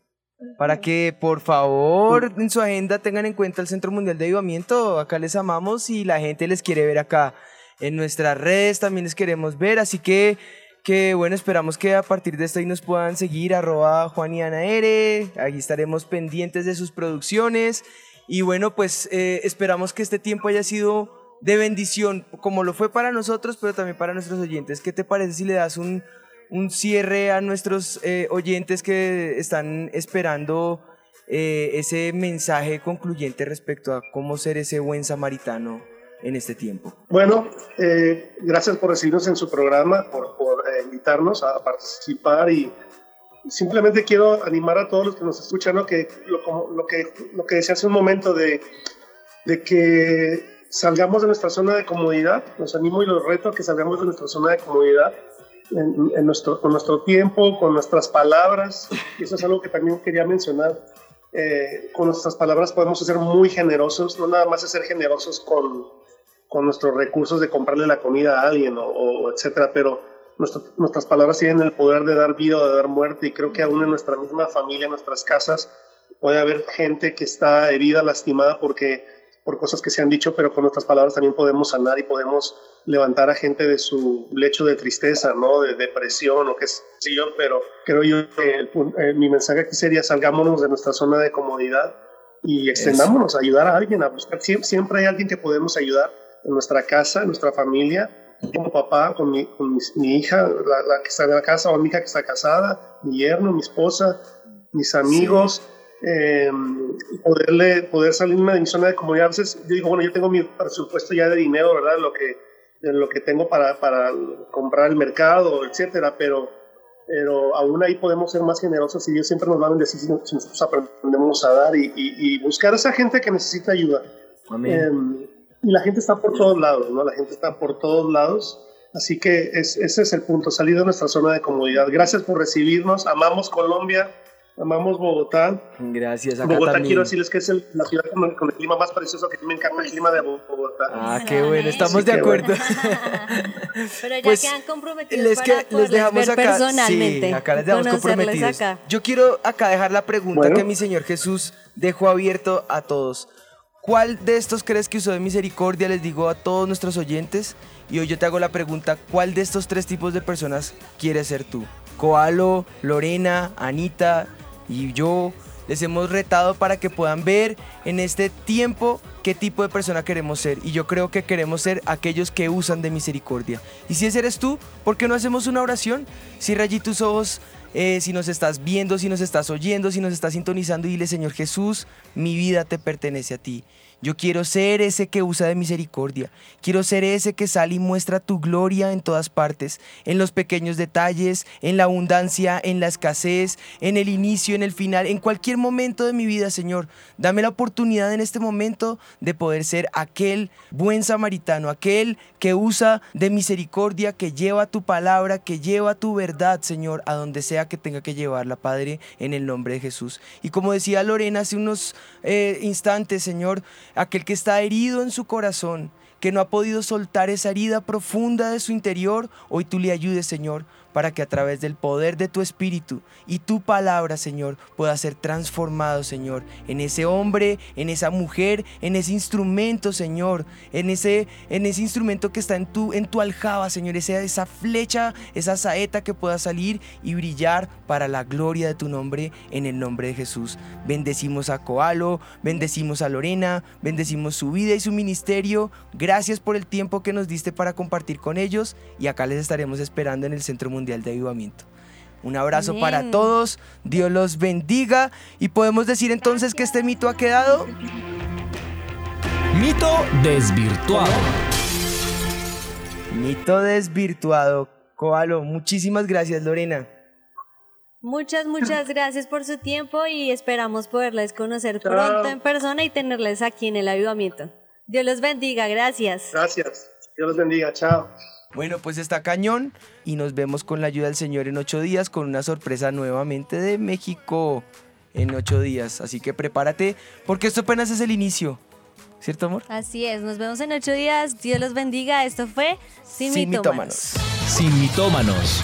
para que por favor en su agenda tengan en cuenta el Centro Mundial de Avivamiento. Acá les amamos y la gente les quiere ver acá. En nuestras redes también les queremos ver, así que, que bueno, esperamos que a partir de esto ahí nos puedan seguir, arroba Juan y Ana ahí estaremos pendientes de sus producciones. Y bueno, pues eh, esperamos que este tiempo haya sido de bendición, como lo fue para nosotros, pero también para nuestros oyentes. ¿Qué te parece si le das un, un cierre a nuestros eh, oyentes que están esperando eh, ese mensaje concluyente respecto a cómo ser ese buen samaritano en este tiempo? Bueno, eh, gracias por recibirnos en su programa, por, por, eh, invitarnos a participar y simplemente quiero animar a todos los que nos escuchan, ¿no? que, lo, lo que lo que decía hace un momento de, de que salgamos de nuestra zona de comodidad, los animo y los reto a que salgamos de nuestra zona de comodidad en, en nuestro, con nuestro tiempo, con nuestras palabras, y eso es algo que también quería mencionar. Eh, con nuestras palabras podemos ser muy generosos, no nada más es ser generosos con, con nuestros recursos de comprarle la comida a alguien o, o etcétera, pero nuestro- nuestras palabras tienen el poder de dar vida o de dar muerte y creo que aún en nuestra misma familia, en nuestras casas, puede haber gente que está herida, lastimada porque por cosas que se han dicho, pero con nuestras palabras también podemos sanar y podemos levantar a gente de su lecho de tristeza, ¿no? De depresión o qué sé yo, pero creo yo que el eh, mi mensaje aquí sería salgámonos de nuestra zona de comodidad y extendámonos a ayudar a alguien, a buscar. Siempre hay alguien que podemos ayudar en nuestra casa, en nuestra familia, como papá, con mi, con mis- mi hija, la, la que está en la casa, o mi hija que está casada, mi yerno, mi esposa, mis amigos, eh, poderle, poder salirme de mi zona de comodidad. A veces yo digo, bueno, yo tengo mi presupuesto ya de dinero, ¿verdad? Lo que, de lo que tengo para, para comprar el mercado, etcétera, pero, pero aún ahí podemos ser más generosos y Dios siempre nos va a bendecir si nos- si nosotros aprendemos a dar y, y- y buscar a esa gente que necesita ayuda. Eh, y la gente está por todos lados, ¿no? La gente está por todos lados. Así que es- ese es el punto, salir de nuestra zona de comodidad. Gracias por recibirnos. Amamos Colombia, amamos Bogotá. Gracias, acá Bogotá también. quiero decirles que es el- la ciudad con el, con el clima más precioso que me encanta el clima de Bogotá. Ah, qué bueno, estamos Sí, de acuerdo. Pero ya Pues, quedan comprometidos Les, para que, les dejamos ver acá. personalmente. Sí, acá les dejamos comprometidos. acá. Yo quiero acá dejar la pregunta Bueno. que mi Señor Jesús dejó abierto a todos. ¿Cuál de estos crees que usó de misericordia? Les digo a todos nuestros oyentes. Y hoy yo te hago la pregunta, ¿cuál de estos tres tipos de personas quieres ser tú? Coalo, Lorena, Anita y yo les hemos retado para que puedan ver en este tiempo qué tipo de persona queremos ser. Y yo creo que queremos ser aquellos que usan de misericordia. Y si ese eres tú, ¿por qué no hacemos una oración? Cierra allí tus ojos. Eh, si nos estás viendo, si nos estás oyendo, si nos estás sintonizando, dile, Señor Jesús, mi vida te pertenece a ti. Yo quiero ser ese que usa de misericordia. Quiero ser ese que sale y muestra tu gloria en todas partes, en los pequeños detalles, en la abundancia, en la escasez, en el inicio, en el final, en cualquier momento de mi vida, Señor. Dame la oportunidad en este momento de poder ser aquel buen samaritano, aquel que usa de misericordia, que lleva tu palabra, que lleva tu verdad, Señor, a donde sea que tenga que llevarla, Padre, en el nombre de Jesús. Y como decía Lorena hace unos eh, instantes, Señor, aquel que está herido en su corazón, que no ha podido soltar esa herida profunda de su interior, hoy tú le ayudes, Señor, para que a través del poder de tu Espíritu y tu palabra, Señor, pueda ser transformado, Señor, en ese hombre, en esa mujer, en ese instrumento, Señor, en ese, en ese instrumento que está en tu, en tu aljaba, Señor, esa, esa flecha, esa saeta que pueda salir y brillar para la gloria de tu nombre, en el nombre de Jesús. Bendecimos a Coalo, bendecimos a Lorena, bendecimos su vida y su ministerio. Gracias por el tiempo que nos diste para compartir con ellos y acá les estaremos esperando en el Centro Mundial de Avivamiento. Un abrazo para todos, Dios los bendiga y podemos decir entonces que este mito ha quedado Mito desvirtuado. mito desvirtuado. Coalo, muchísimas gracias Lorena. Muchas, muchas gracias por su tiempo y esperamos poderles conocer pronto en persona y tenerles aquí en el avivamiento. Dios los bendiga, gracias. Gracias. Dios los bendiga. Chao. Bueno, pues está cañón y nos vemos con la ayuda del Señor en ocho días con una sorpresa nuevamente de México en ocho días. Así que prepárate porque esto apenas es el inicio. ¿Cierto, amor? Así es, nos vemos en ocho días. Dios los bendiga. Esto fue Sin, Sin mitómanos. Sin mitómanos.